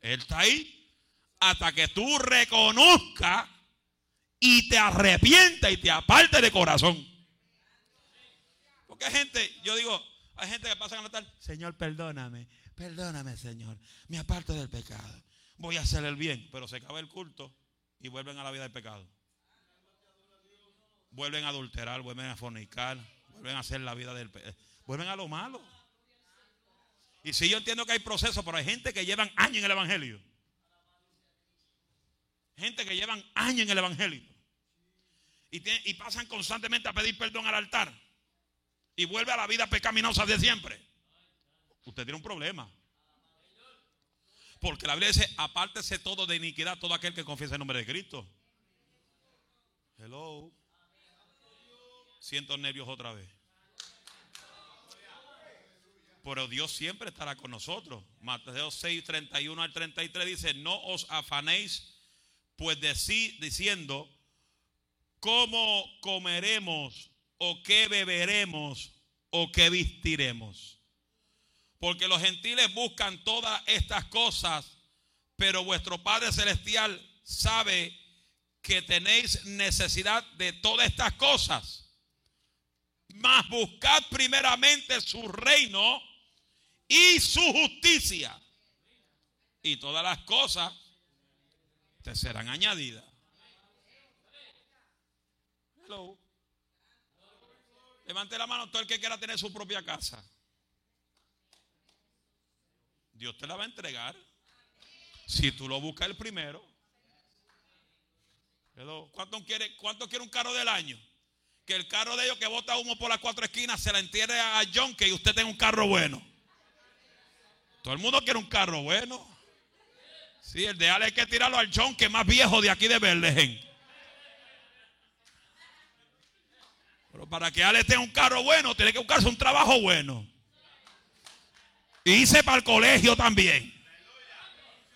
S1: Él está ahí hasta que tú reconozcas y te arrepientas y te aparte de corazón. Porque hay gente, yo digo, hay gente que pasa a notar, Señor, perdóname, perdóname, Señor, me aparto del pecado voy a hacer el bien, pero se acaba el culto y vuelven a la vida del pecado. Vuelven a adulterar, vuelven a fornicar, vuelven a hacer la vida del pecado. Vuelven a lo malo. Y si yo entiendo que hay procesos, pero hay gente que llevan años en el Evangelio. Gente que llevan años en el Evangelio. Y, y pasan constantemente a pedir perdón al altar. Y vuelve a la vida pecaminosa de siempre. Usted tiene un problema. Porque la Biblia dice, apártese todo de iniquidad todo aquel que confiesa el nombre de Cristo. Hello. Siento nervios otra vez. Pero Dios siempre estará con nosotros. Mateo 6, 31 al 33 dice, no os afanéis, pues decí, diciendo, ¿cómo comeremos o qué beberemos o qué vestiremos? Porque los gentiles buscan todas estas cosas, pero vuestro Padre Celestial sabe que tenéis necesidad de todas estas cosas. Mas buscad primeramente su reino y su justicia. Y todas las cosas te serán añadidas. Levante la mano todo el que quiera tener su propia casa. Dios te la va a entregar. Si tú lo buscas el primero. ¿Cuánto quiere, ¿Cuánto quiere un carro del año? Que el carro de ellos que bota humo por las cuatro esquinas se la entierre a John que usted tenga un carro bueno. Todo el mundo quiere un carro bueno. Sí, el de Ale hay que tirarlo al John que más viejo de aquí de Berlején. Pero para que Ale tenga un carro bueno, tiene que buscarse un trabajo bueno. Hice para el colegio también.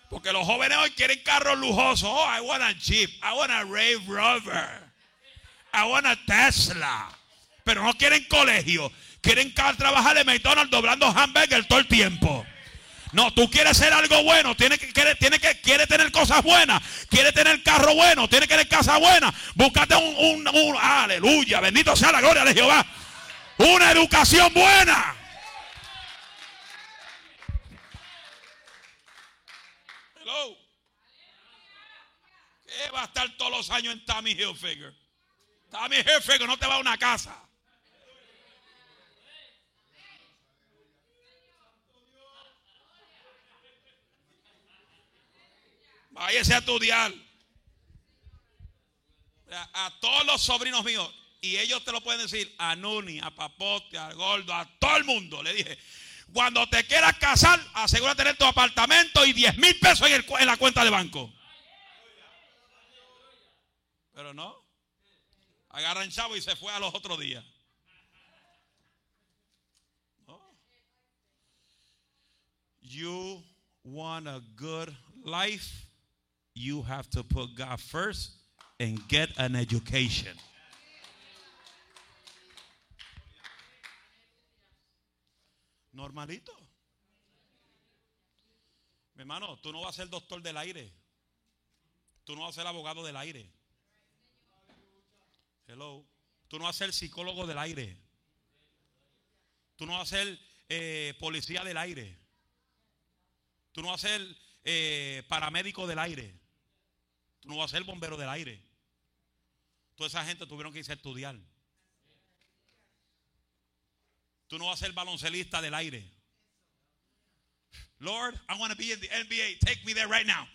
S1: Porque los jóvenes hoy quieren carros lujosos. Oh, I want a Jeep. I want a Rave Rover. I want a Tesla. Pero no quieren colegio. Quieren trabajar en McDonald's doblando hamburger todo el tiempo. No, tú quieres ser algo bueno, tiene que, quiere, tiene que, quiere tener cosas buenas, quiere tener carro bueno, tiene que tener casa buena. Búscate un, un, aleluya, bendito sea la gloria de Jehová. Una educación buena. Hello. ¿Qué va a estar todos los años en Tommy Hilfiger? Tommy Hilfiger no te va a una casa. Váyase a estudiar. A, todos los sobrinos míos. Y ellos te lo pueden decir a Nuni, a Papote, a Gordo, a todo el mundo. Le dije, cuando te quieras casar, asegura tener tu apartamento y 10 mil pesos en la cuenta de banco. Pero no. Agarran chavo y se fue a los otros días. No. You want a good life you have to put God first and get an education. Normalito. Mi hermano, tú no vas a ser doctor del aire. Tú no vas a ser abogado del aire. Hello. Tú no vas a ser psicólogo del aire. Tú no vas a ser eh, policía del aire. Tú no vas a ser eh, paramédico del aire. Tú no vas a ser bombero del aire. Toda esa gente tuvieron que irse a estudiar. Tú no vas a ser baloncelista del aire. Lord, I want to be in the NBA. Take me there right now.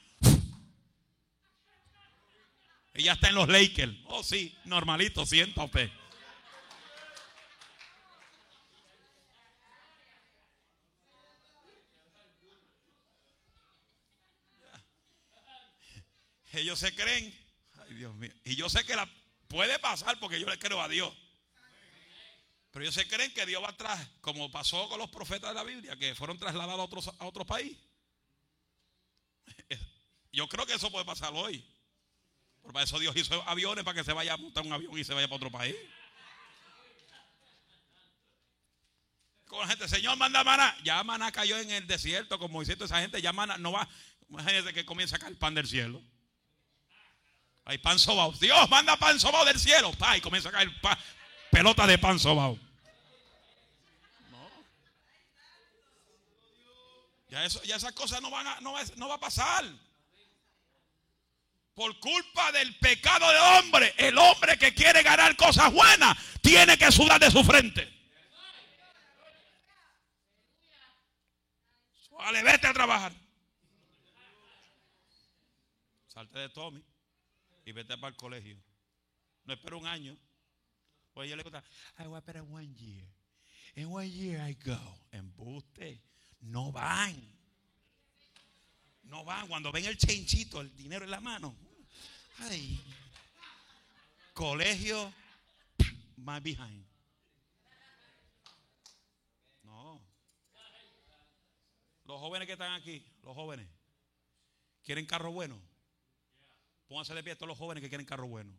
S1: Ella está en los Lakers. Oh, sí, normalito, siéntate. Ellos se creen. Ay, Dios mío. Y yo sé que la puede pasar porque yo le creo a Dios. Pero ellos se creen que Dios va atrás, como pasó con los profetas de la Biblia, que fueron trasladados a otro, a otro país. (laughs) Yo creo que eso puede pasar hoy. Por eso Dios hizo aviones para que se vaya a montar un avión y se vaya para otro país. Con la gente, Señor, manda maná. Ya maná cayó en el desierto, como diciendo esa gente, ya maná no va. Imagínense que comienza a caer pan del cielo. Hay pan sobao. Dios manda pan sobao del cielo. Pa, y comienza a caer pelota de pan sobao. Ya, eso, ya esas cosas no van a, no, no va a pasar. Por culpa del pecado del hombre, el hombre que quiere ganar cosas buenas tiene que sudar de su frente. Vale, vete a trabajar. Salte de Tommy y vete para el colegio. No espero un año. Pues yo le digo, I voy a esperar one year. In one year I go. Embuste. No van. No van. Cuando ven el chenchito, el dinero en la mano. Ay. Colegio, my behind. No. Los jóvenes que están aquí, los jóvenes, quieren carro bueno. Pónganse de pie a todos los jóvenes que quieren carro bueno.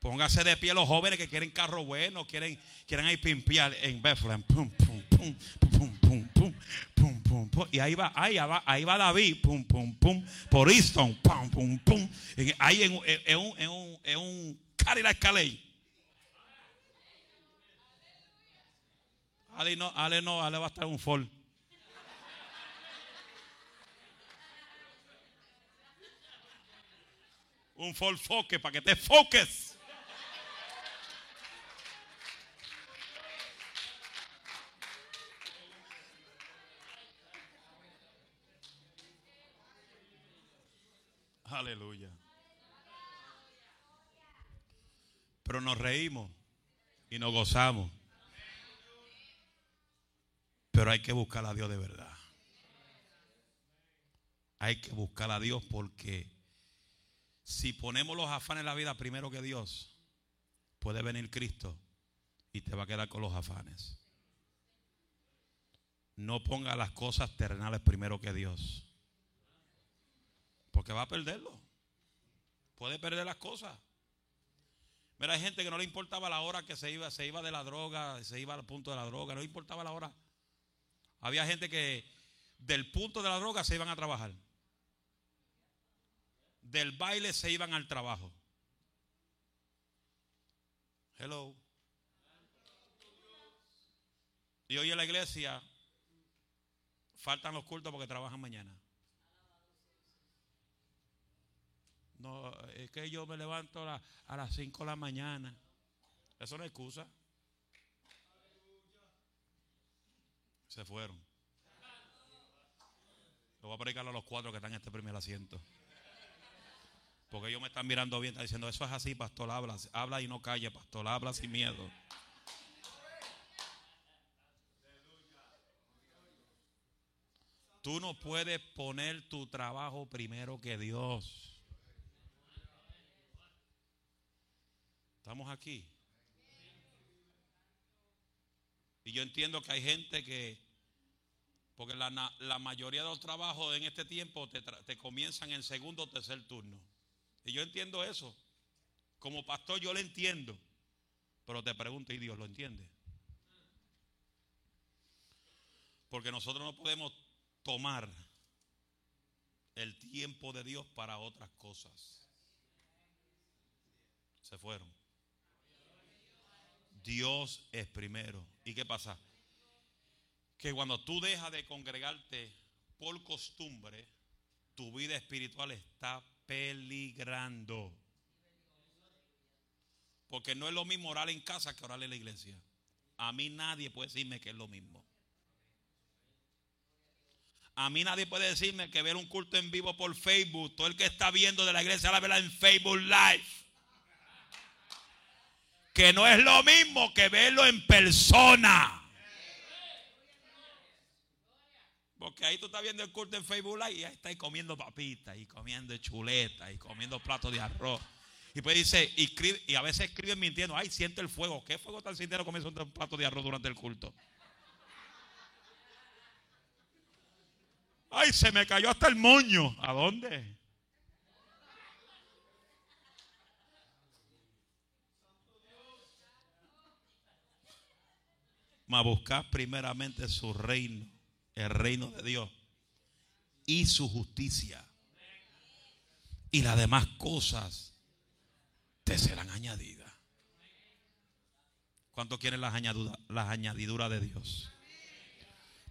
S1: Pónganse de pie los jóvenes que quieren carro bueno, quieren, quieren ir pimpear en Bethlehem. Pum, pum, pum, pum, pum, pum, pum, pum, Y ahí va, ahí va, ahí va David, pum, pum, pum, por Easton, pum, pum, pum. Ahí en, en, un, en un, en un Cadillac. Ale no, Ale no, Ale va a estar en un Ford. un Ford Focus para que te foques. Aleluya. Pero nos reímos y nos gozamos. Pero hay que buscar a Dios de verdad. Hay que buscar a Dios porque si ponemos los afanes en la vida primero que Dios, puede venir Cristo y te va a quedar con los afanes. No ponga las cosas terrenales primero que Dios. Porque va a perderlo. Puede perder las cosas. Mira, hay gente que no le importaba la hora que se iba, se iba de la droga, se iba al punto de la droga, no le importaba la hora. Había gente que del punto de la droga se iban a trabajar. Del baile se iban al trabajo. Hello. Y hoy en la iglesia faltan los cultos porque trabajan mañana. No, es que yo me levanto a, a las 5 de la mañana. Eso no es excusa. Se fueron. Lo voy a predicar a los cuatro que están en este primer asiento. Porque ellos me están mirando bien, están diciendo, eso es así, pastor, habla, habla y no calle, pastor, habla sin miedo. Tú no puedes poner tu trabajo primero que Dios. Estamos aquí. Y yo entiendo que hay gente que, porque la, la mayoría de los trabajos en este tiempo te, te comienzan en segundo o tercer turno. Y yo entiendo eso. Como pastor yo lo entiendo. Pero te pregunto, ¿y Dios lo entiende? Porque nosotros no podemos tomar el tiempo de Dios para otras cosas. Se fueron. Dios es primero. ¿Y qué pasa? Que cuando tú dejas de congregarte por costumbre, tu vida espiritual está peligrando. Porque no es lo mismo orar en casa que orar en la iglesia. A mí nadie puede decirme que es lo mismo. A mí nadie puede decirme que ver un culto en vivo por Facebook, todo el que está viendo de la iglesia la verá en Facebook Live. Que no es lo mismo que verlo en persona. Porque ahí tú estás viendo el culto en Facebook Live y ahí está comiendo papitas y comiendo chuletas y comiendo platos de arroz. Y pues dice, y, y a veces escriben mintiendo, ay, siente el fuego. ¿Qué fuego tan sincero comienza un plato de arroz durante el culto? Ay, se me cayó hasta el moño. ¿A dónde? Ma buscar primeramente su reino el reino de Dios y su justicia. Y las demás cosas te serán añadidas. ¿Cuánto quieren las añadiduras, las añadiduras de Dios?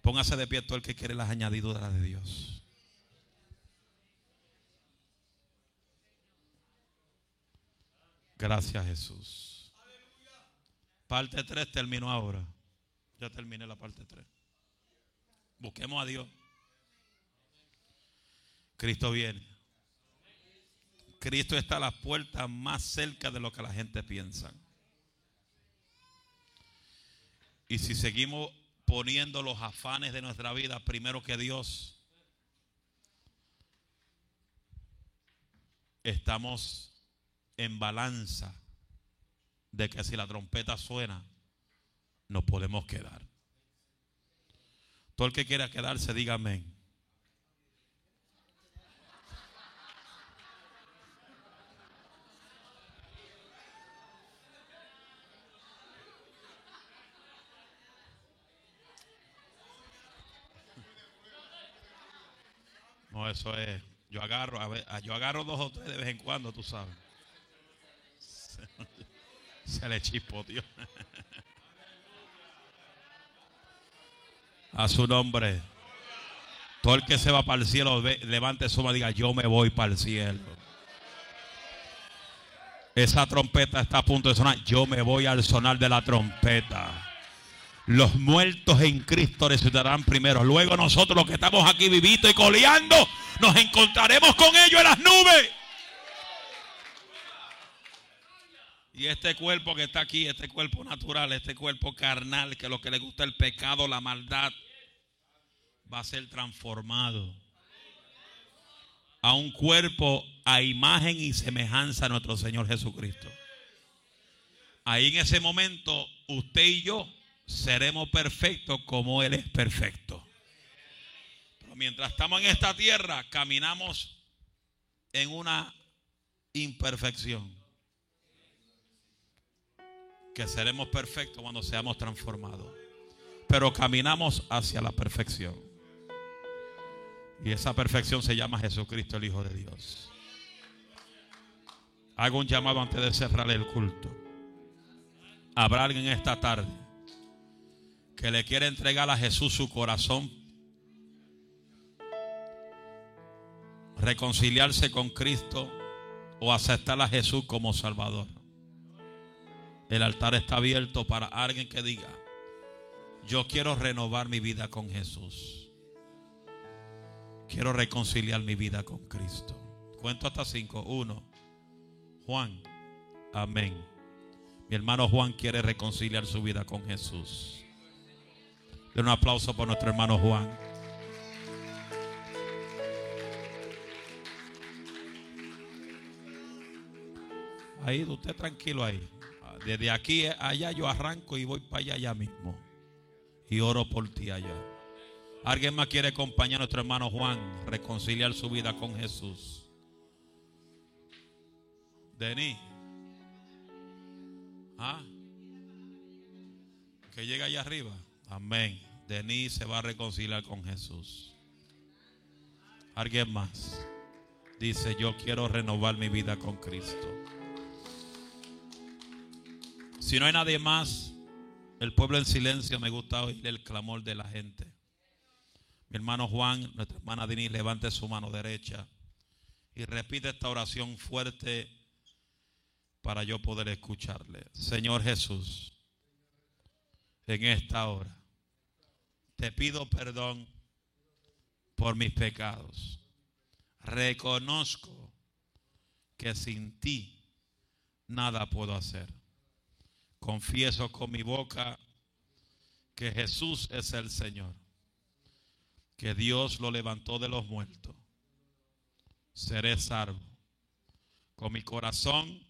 S1: Póngase de pie todo el que quiere las añadiduras de Dios. Gracias Jesús. Parte 3 terminó ahora. Ya terminé la parte 3. Busquemos a Dios. Cristo viene. Cristo está a las puertas más cerca de lo que la gente piensa. Y si seguimos poniendo los afanes de nuestra vida primero que Dios, estamos en balanza de que si la trompeta suena, nos podemos quedar. Todo el que quiera quedarse, diga amén. No, eso es. Yo agarro, a ver, yo agarro dos o tres de vez en cuando, tú sabes. (laughs) Se le chispo, A su nombre. Todo el que se va para el cielo, levante su mano y diga, yo me voy para el cielo. Esa trompeta está a punto de sonar. Yo me voy al sonar de la trompeta. Los muertos en Cristo resucitarán primero. Luego nosotros los que estamos aquí vivitos y coleando, nos encontraremos con ellos en las nubes. Y este cuerpo que está aquí, este cuerpo natural, este cuerpo carnal, que lo que le gusta el pecado, la maldad, va a ser transformado a un cuerpo a imagen y semejanza a nuestro Señor Jesucristo. Ahí en ese momento, usted y yo seremos perfectos como Él es perfecto. Pero mientras estamos en esta tierra, caminamos en una imperfección. Que seremos perfectos cuando seamos transformados. Pero caminamos hacia la perfección. Y esa perfección se llama Jesucristo, el Hijo de Dios. Hago un llamado antes de cerrar el culto. Habrá alguien esta tarde que le quiere entregar a Jesús su corazón, reconciliarse con Cristo o aceptar a Jesús como Salvador. El altar está abierto para alguien que diga, yo quiero renovar mi vida con Jesús. Quiero reconciliar mi vida con Cristo. Cuento hasta cinco. Uno. Juan. Amén. Mi hermano Juan quiere reconciliar su vida con Jesús. Den un aplauso por nuestro hermano Juan. Ahí, usted tranquilo ahí. Desde aquí allá yo arranco y voy para allá, allá mismo. Y oro por ti allá. ¿Alguien más quiere acompañar a nuestro hermano Juan, reconciliar su vida con Jesús? Denis. ¿Ah? Que llega allá arriba. Amén. Denis se va a reconciliar con Jesús. Alguien más. Dice, yo quiero renovar mi vida con Cristo. Si no hay nadie más, el pueblo en silencio, me gusta oír el clamor de la gente. Mi hermano Juan, nuestra hermana Denis, levante su mano derecha y repite esta oración fuerte para yo poder escucharle. Señor Jesús, en esta hora te pido perdón por mis pecados. Reconozco que sin ti nada puedo hacer. Confieso con mi boca que Jesús es el Señor, que Dios lo levantó de los muertos. Seré salvo. Con mi corazón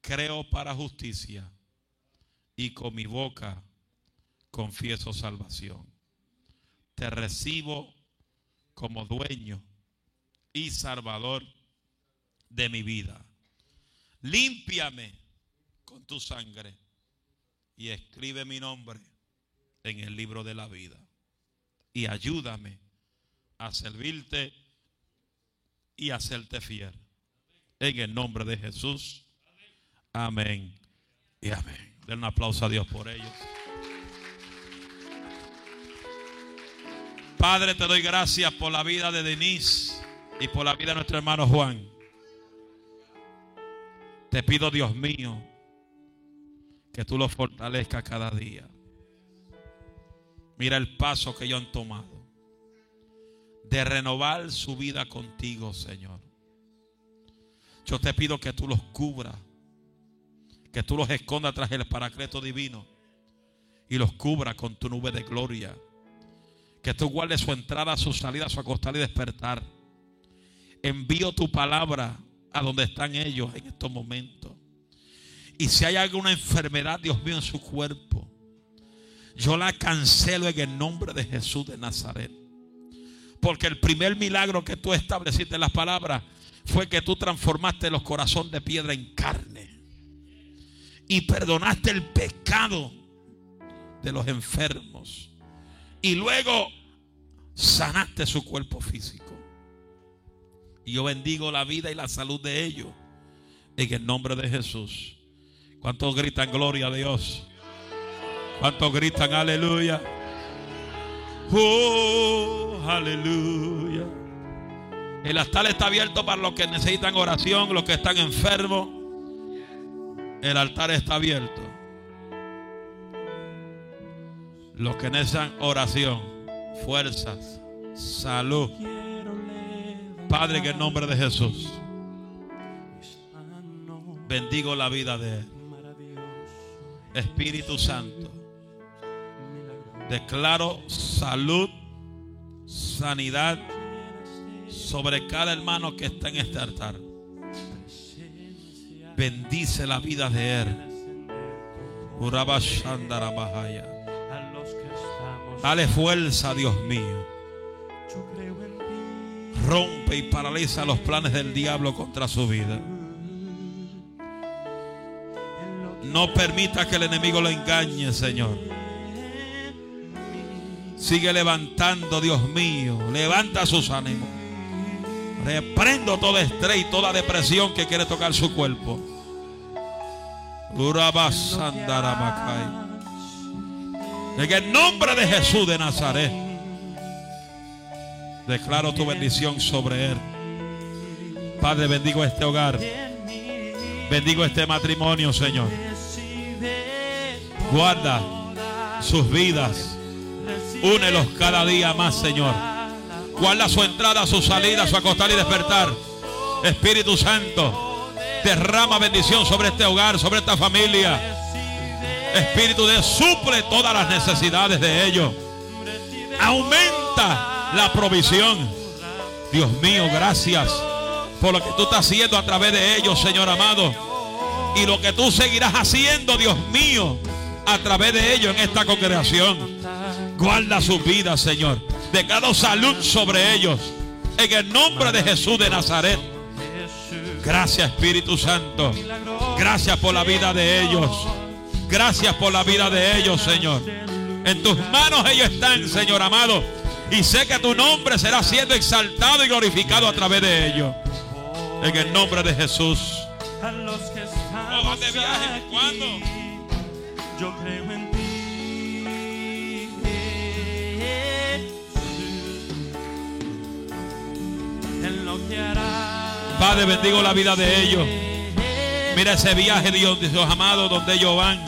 S1: creo para justicia y con mi boca confieso salvación. Te recibo como dueño y salvador de mi vida. Límpiame con tu sangre y escribe mi nombre en el libro de la vida. Y ayúdame a servirte y a hacerte fiel. En el nombre de Jesús. Amén y amén. Den un aplauso a Dios por ellos. Padre, te doy gracias por la vida de Denise y por la vida de nuestro hermano Juan. Te pido, Dios mío, que tú los fortalezcas cada día. Mira el paso que ellos han tomado de renovar su vida contigo, Señor. Yo te pido que tú los cubras, que tú los escondas tras el paracleto divino y los cubras con tu nube de gloria. Que tú guardes su entrada, su salida, su acostar y despertar. Envío tu palabra a donde están ellos en estos momentos. Y si hay alguna enfermedad, Dios mío, en su cuerpo, yo la cancelo en el nombre de Jesús de Nazaret. Porque el primer milagro que tú estableciste en las palabras fue que tú transformaste los corazones de piedra en carne. Y perdonaste el pecado de los enfermos. Y luego sanaste su cuerpo físico. Y yo bendigo la vida y la salud de ellos. En el nombre de Jesús. ¿Cuántos gritan gloria a Dios? ¿Cuántos gritan aleluya? Oh, aleluya. El altar está abierto para los que necesitan oración, los que están enfermos. El altar está abierto. Los que necesitan oración, fuerzas, salud. Padre, en el nombre de Jesús. Bendigo la vida de él. Espíritu Santo. Declaro salud, sanidad sobre cada hermano que está en este altar. Bendice la vida de él. Dale fuerza, Dios mío. Rompe y paraliza los planes del diablo contra su vida. No permita que el enemigo lo engañe, Señor. Sigue levantando, Dios mío. Levanta sus ánimos. Reprendo todo estrés y toda depresión que quiere tocar su cuerpo. En el nombre de Jesús de Nazaret, declaro tu bendición sobre él. Padre, bendigo este hogar. Bendigo este matrimonio, Señor. Guarda sus vidas. Únelos cada día más, Señor. Guarda su entrada, su salida, su acostar y despertar. Espíritu Santo, derrama bendición sobre este hogar, sobre esta familia. Espíritu de suple todas las necesidades de ellos. Aumenta la provisión. Dios mío, gracias por lo que tú estás haciendo a través de ellos, Señor amado. Y lo que tú seguirás haciendo, Dios mío, a través de ellos en esta congregación. Guarda sus vidas, Señor. Declaro salud sobre ellos. En el nombre de Jesús de Nazaret. Gracias, Espíritu Santo. Gracias por la vida de ellos. Gracias por la vida de ellos, Señor. En tus manos ellos están, Señor amado. Y sé que tu nombre será siendo exaltado y glorificado a través de ellos. En el nombre de Jesús. Oh, de viaje? ¿Cuándo? Yo creo en ti. Padre, bendigo la vida de ellos. Mira ese viaje, Dios, Dios amado, donde ellos van.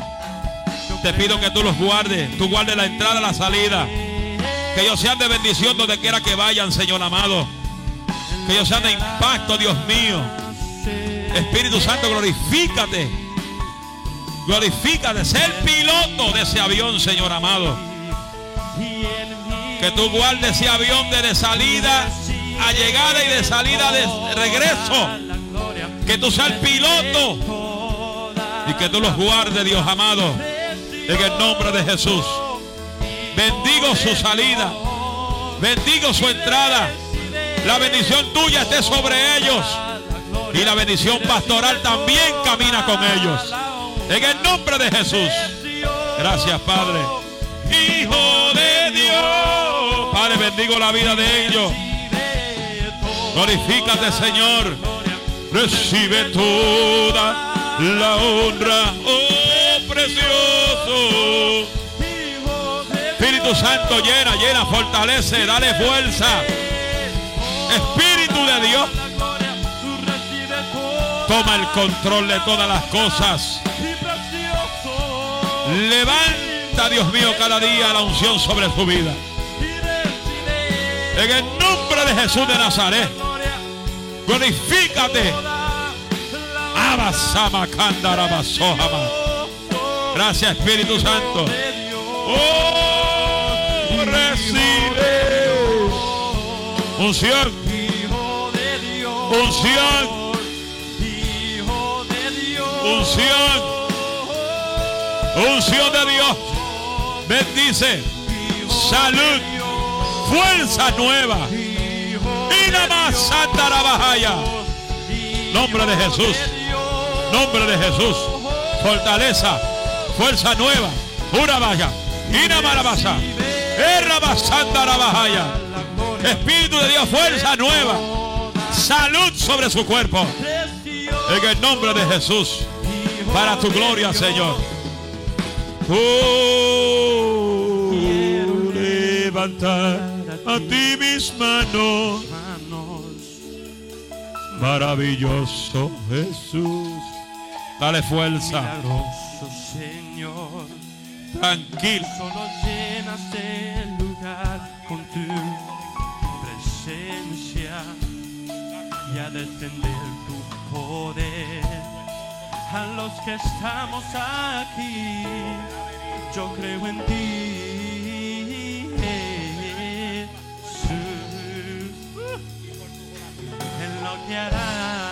S1: Te pido que tú los guardes. Tú guardes la entrada, la salida. Que ellos sean de bendición donde quiera que vayan, Señor amado. Que ellos sean de impacto, Dios mío. Espíritu Santo, glorifícate. Glorifícate. Sé el piloto de ese avión, Señor amado. Que tú guardes ese avión de salida a llegada y de salida de regreso. Que tú seas el piloto. Y que tú los guardes, Dios amado. En el nombre de Jesús. Bendigo su salida. Bendigo su entrada. La bendición tuya esté sobre ellos. Y la bendición pastoral también camina con ellos. En el nombre de Jesús. Gracias, Padre. Hijo de Dios. Padre, bendigo la vida de ellos. Glorifícate, Señor. Recibe toda la honra. Oh, precioso. Espíritu Santo, llena, llena, fortalece, dale fuerza. Espíritu de Dios. Toma el control de todas las cosas. Levanta, Dios mío, cada día la unción sobre su vida. En el nombre de Jesús de Nazaret. Glorifícate. Gracias Espíritu Santo. Oh, recibe. Unción. Unción. Unción. Unción de Dios. Bendice. Salud. Fuerza nueva. Y nada más Santa Rabajaya. Nombre de Jesús. Nombre de Jesús. Fortaleza. Fuerza nueva. Una vaya. Y nada más Santa Rabajaya. Espíritu de Dios, fuerza nueva. Salud sobre su cuerpo. En el nombre de Jesús. Para tu gloria, Señor. Oh, levantar a ti mis manos. Maravilloso Jesús. Dale fuerza.
S2: Señor.
S1: Tranquilo.
S2: Solo llenas el lugar con tu presencia y a descender tu poder a los que estamos aquí. Yo creo en ti, Jesús, en lo que harás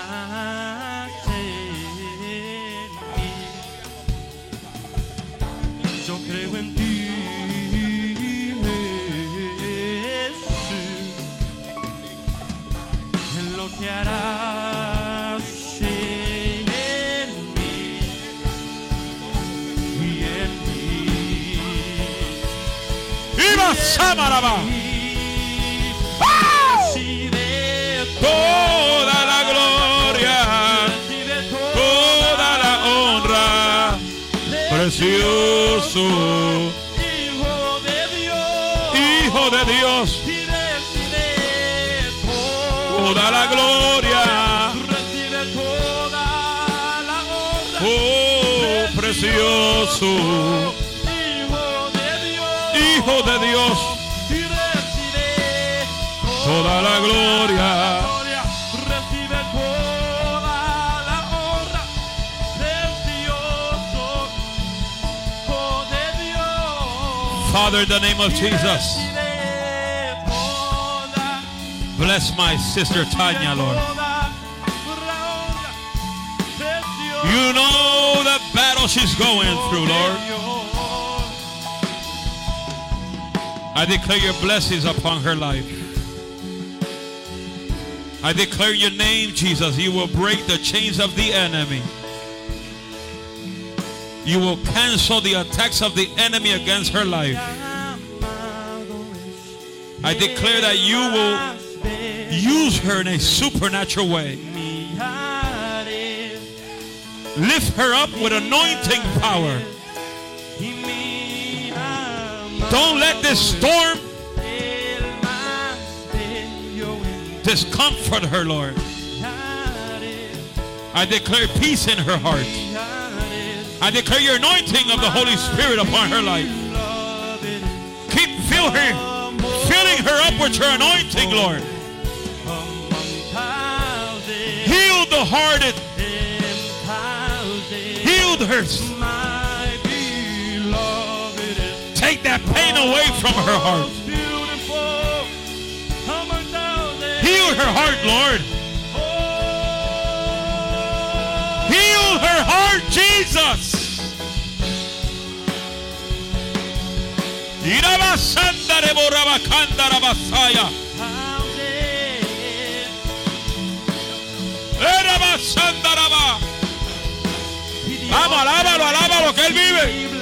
S1: ¡Viva Samaraba!
S2: Recibe
S1: Toda la gloria, toda la honra, precioso
S2: Hijo de Dios,
S1: Hijo de Dios, toda la gloria,
S2: toda la honra,
S1: oh precioso
S2: Dios,
S1: de Dios, toda la gloria.
S2: gloria, recibe toda la honra, precioso, Dios.
S1: Father, in the name of Jesus, bless my sister Tanya, Lord. You know the battle she's going through, Lord. I declare your blessings upon her life. I declare your name, Jesus. You will break the chains of the enemy. You will cancel the attacks of the enemy against her life. I declare that you will use her in a supernatural way. Lift her up with anointing power. Don't let this storm discomfort her, Lord. I declare peace in her heart. I declare your anointing of the Holy Spirit upon her life. Keep fill her, filling her up with your anointing, Lord. Heal the hearted. Heal her. That pain away from her heart. Heal her heart, Lord. Heal her heart, Jesus. Irabasandare borabakandara basaya. Erabasandaraba. Vamos, alábalo, alábalo, que Él vive.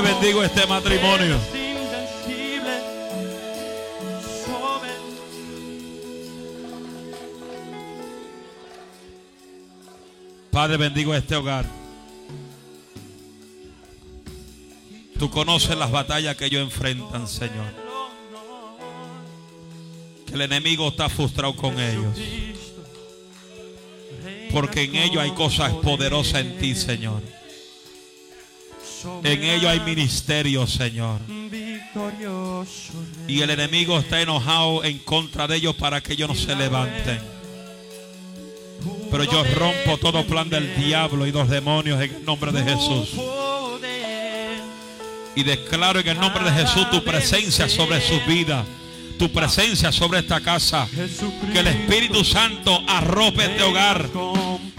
S1: Padre, bendigo este matrimonio. Padre, bendigo este hogar. Tú conoces las batallas que ellos enfrentan, Señor. Que el enemigo está frustrado con ellos. Porque en ellos hay cosas poderosas en ti, Señor. En ellos hay ministerio, Señor. Y el enemigo está enojado en contra de ellos para que ellos no se levanten. Pero yo rompo todo plan del diablo y los demonios en el nombre de Jesús. Y declaro en el nombre de Jesús tu presencia sobre sus vidas. Tu presencia sobre esta casa. Que el Espíritu Santo arrope este hogar.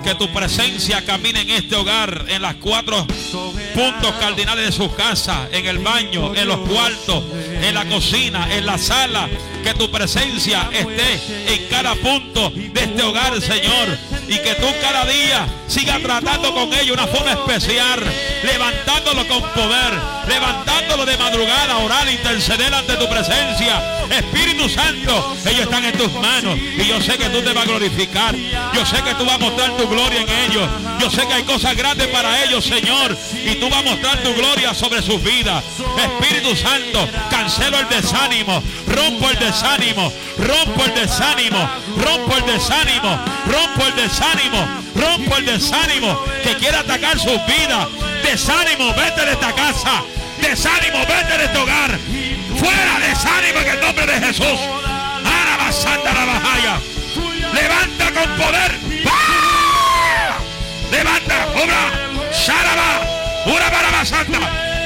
S1: Que tu presencia camine en este hogar. En las cuatro puntos cardinales de su casa. En el baño, en los cuartos, en la cocina, en la sala. Que tu presencia esté en cada punto de este hogar, Señor.
S2: Y que tú cada día sigas tratando con ellos una forma especial, levantándolo con poder, levantándolo de madrugada, orar, interceder ante tu presencia. Espíritu Santo, ellos están en tus manos y yo sé que tú te vas a glorificar. Yo sé que tú vas a mostrar tu gloria en ellos. Yo sé que hay cosas grandes para ellos, Señor, y tú vas a mostrar tu gloria sobre sus vidas. Espíritu Santo, cancelo el desánimo, rompo el desánimo, rompo el desánimo, rompo el desánimo, rompo el desánimo, rompo el desánimo que quiere atacar sus vidas. Desánimo, vete de esta casa. Desánimo, vete de este hogar. Fuera desánimo en el nombre de Jesús. Araba Santa la Bajaya. Levanta con poder. ¡Ah! Levanta, obra. Sharaba. Una baraba santa.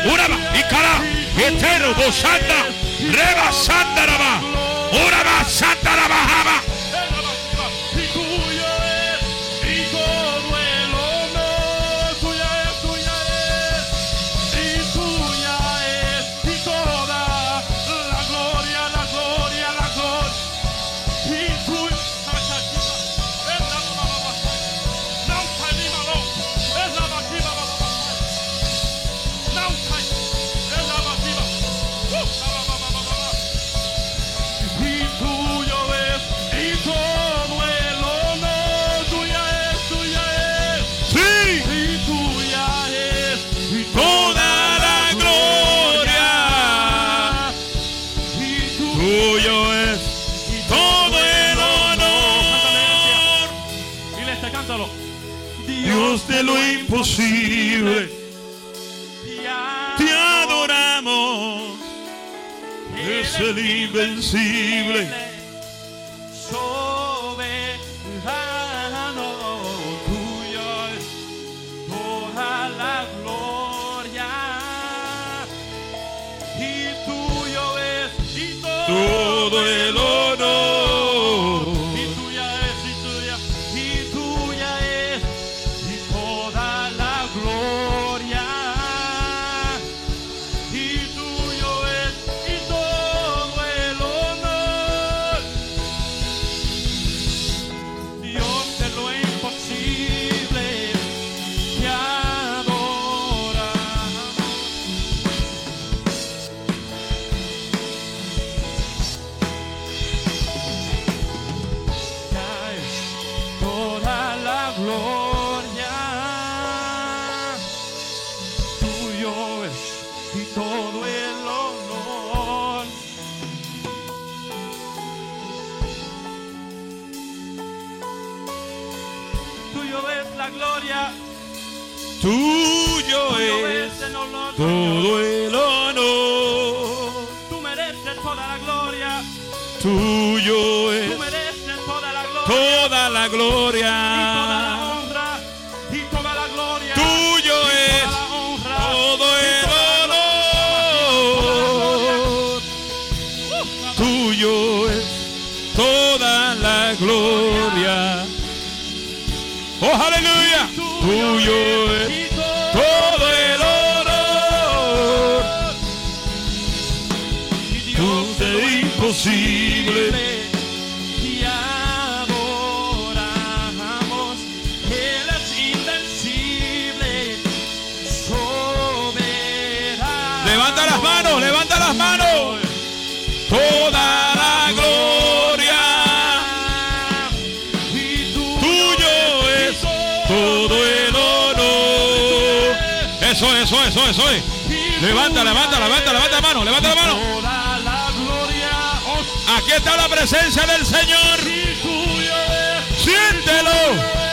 S2: Una y cara. Eterno, santa. Reba santa raba. Una más santa la bajaba.
S1: Gloria.
S2: Oh, aleluya. Tuyo es
S1: todo
S2: el honor. Tú
S1: de
S2: imposible. Levanta, levanta, levanta, levanta la mano, levanta la mano. Aquí está la presencia del Señor. siéntelo,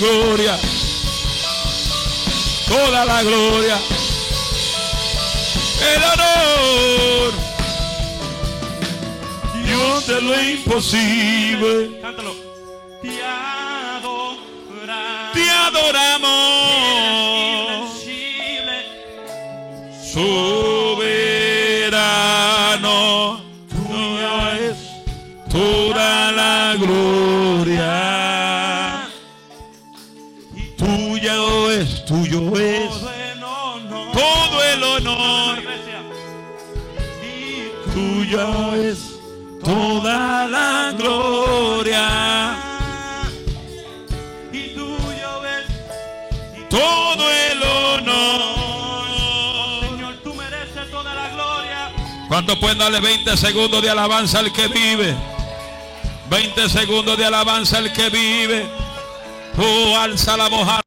S2: gloria,
S1: toda la gloria,
S2: el honor.
S1: Dios de lo imposible.
S2: Cántalo. Te adoraré.
S1: Te adoraré. Pueden darle 20 segundos de alabanza al que vive. 20 segundos de alabanza al que vive. Tú alza la mojada.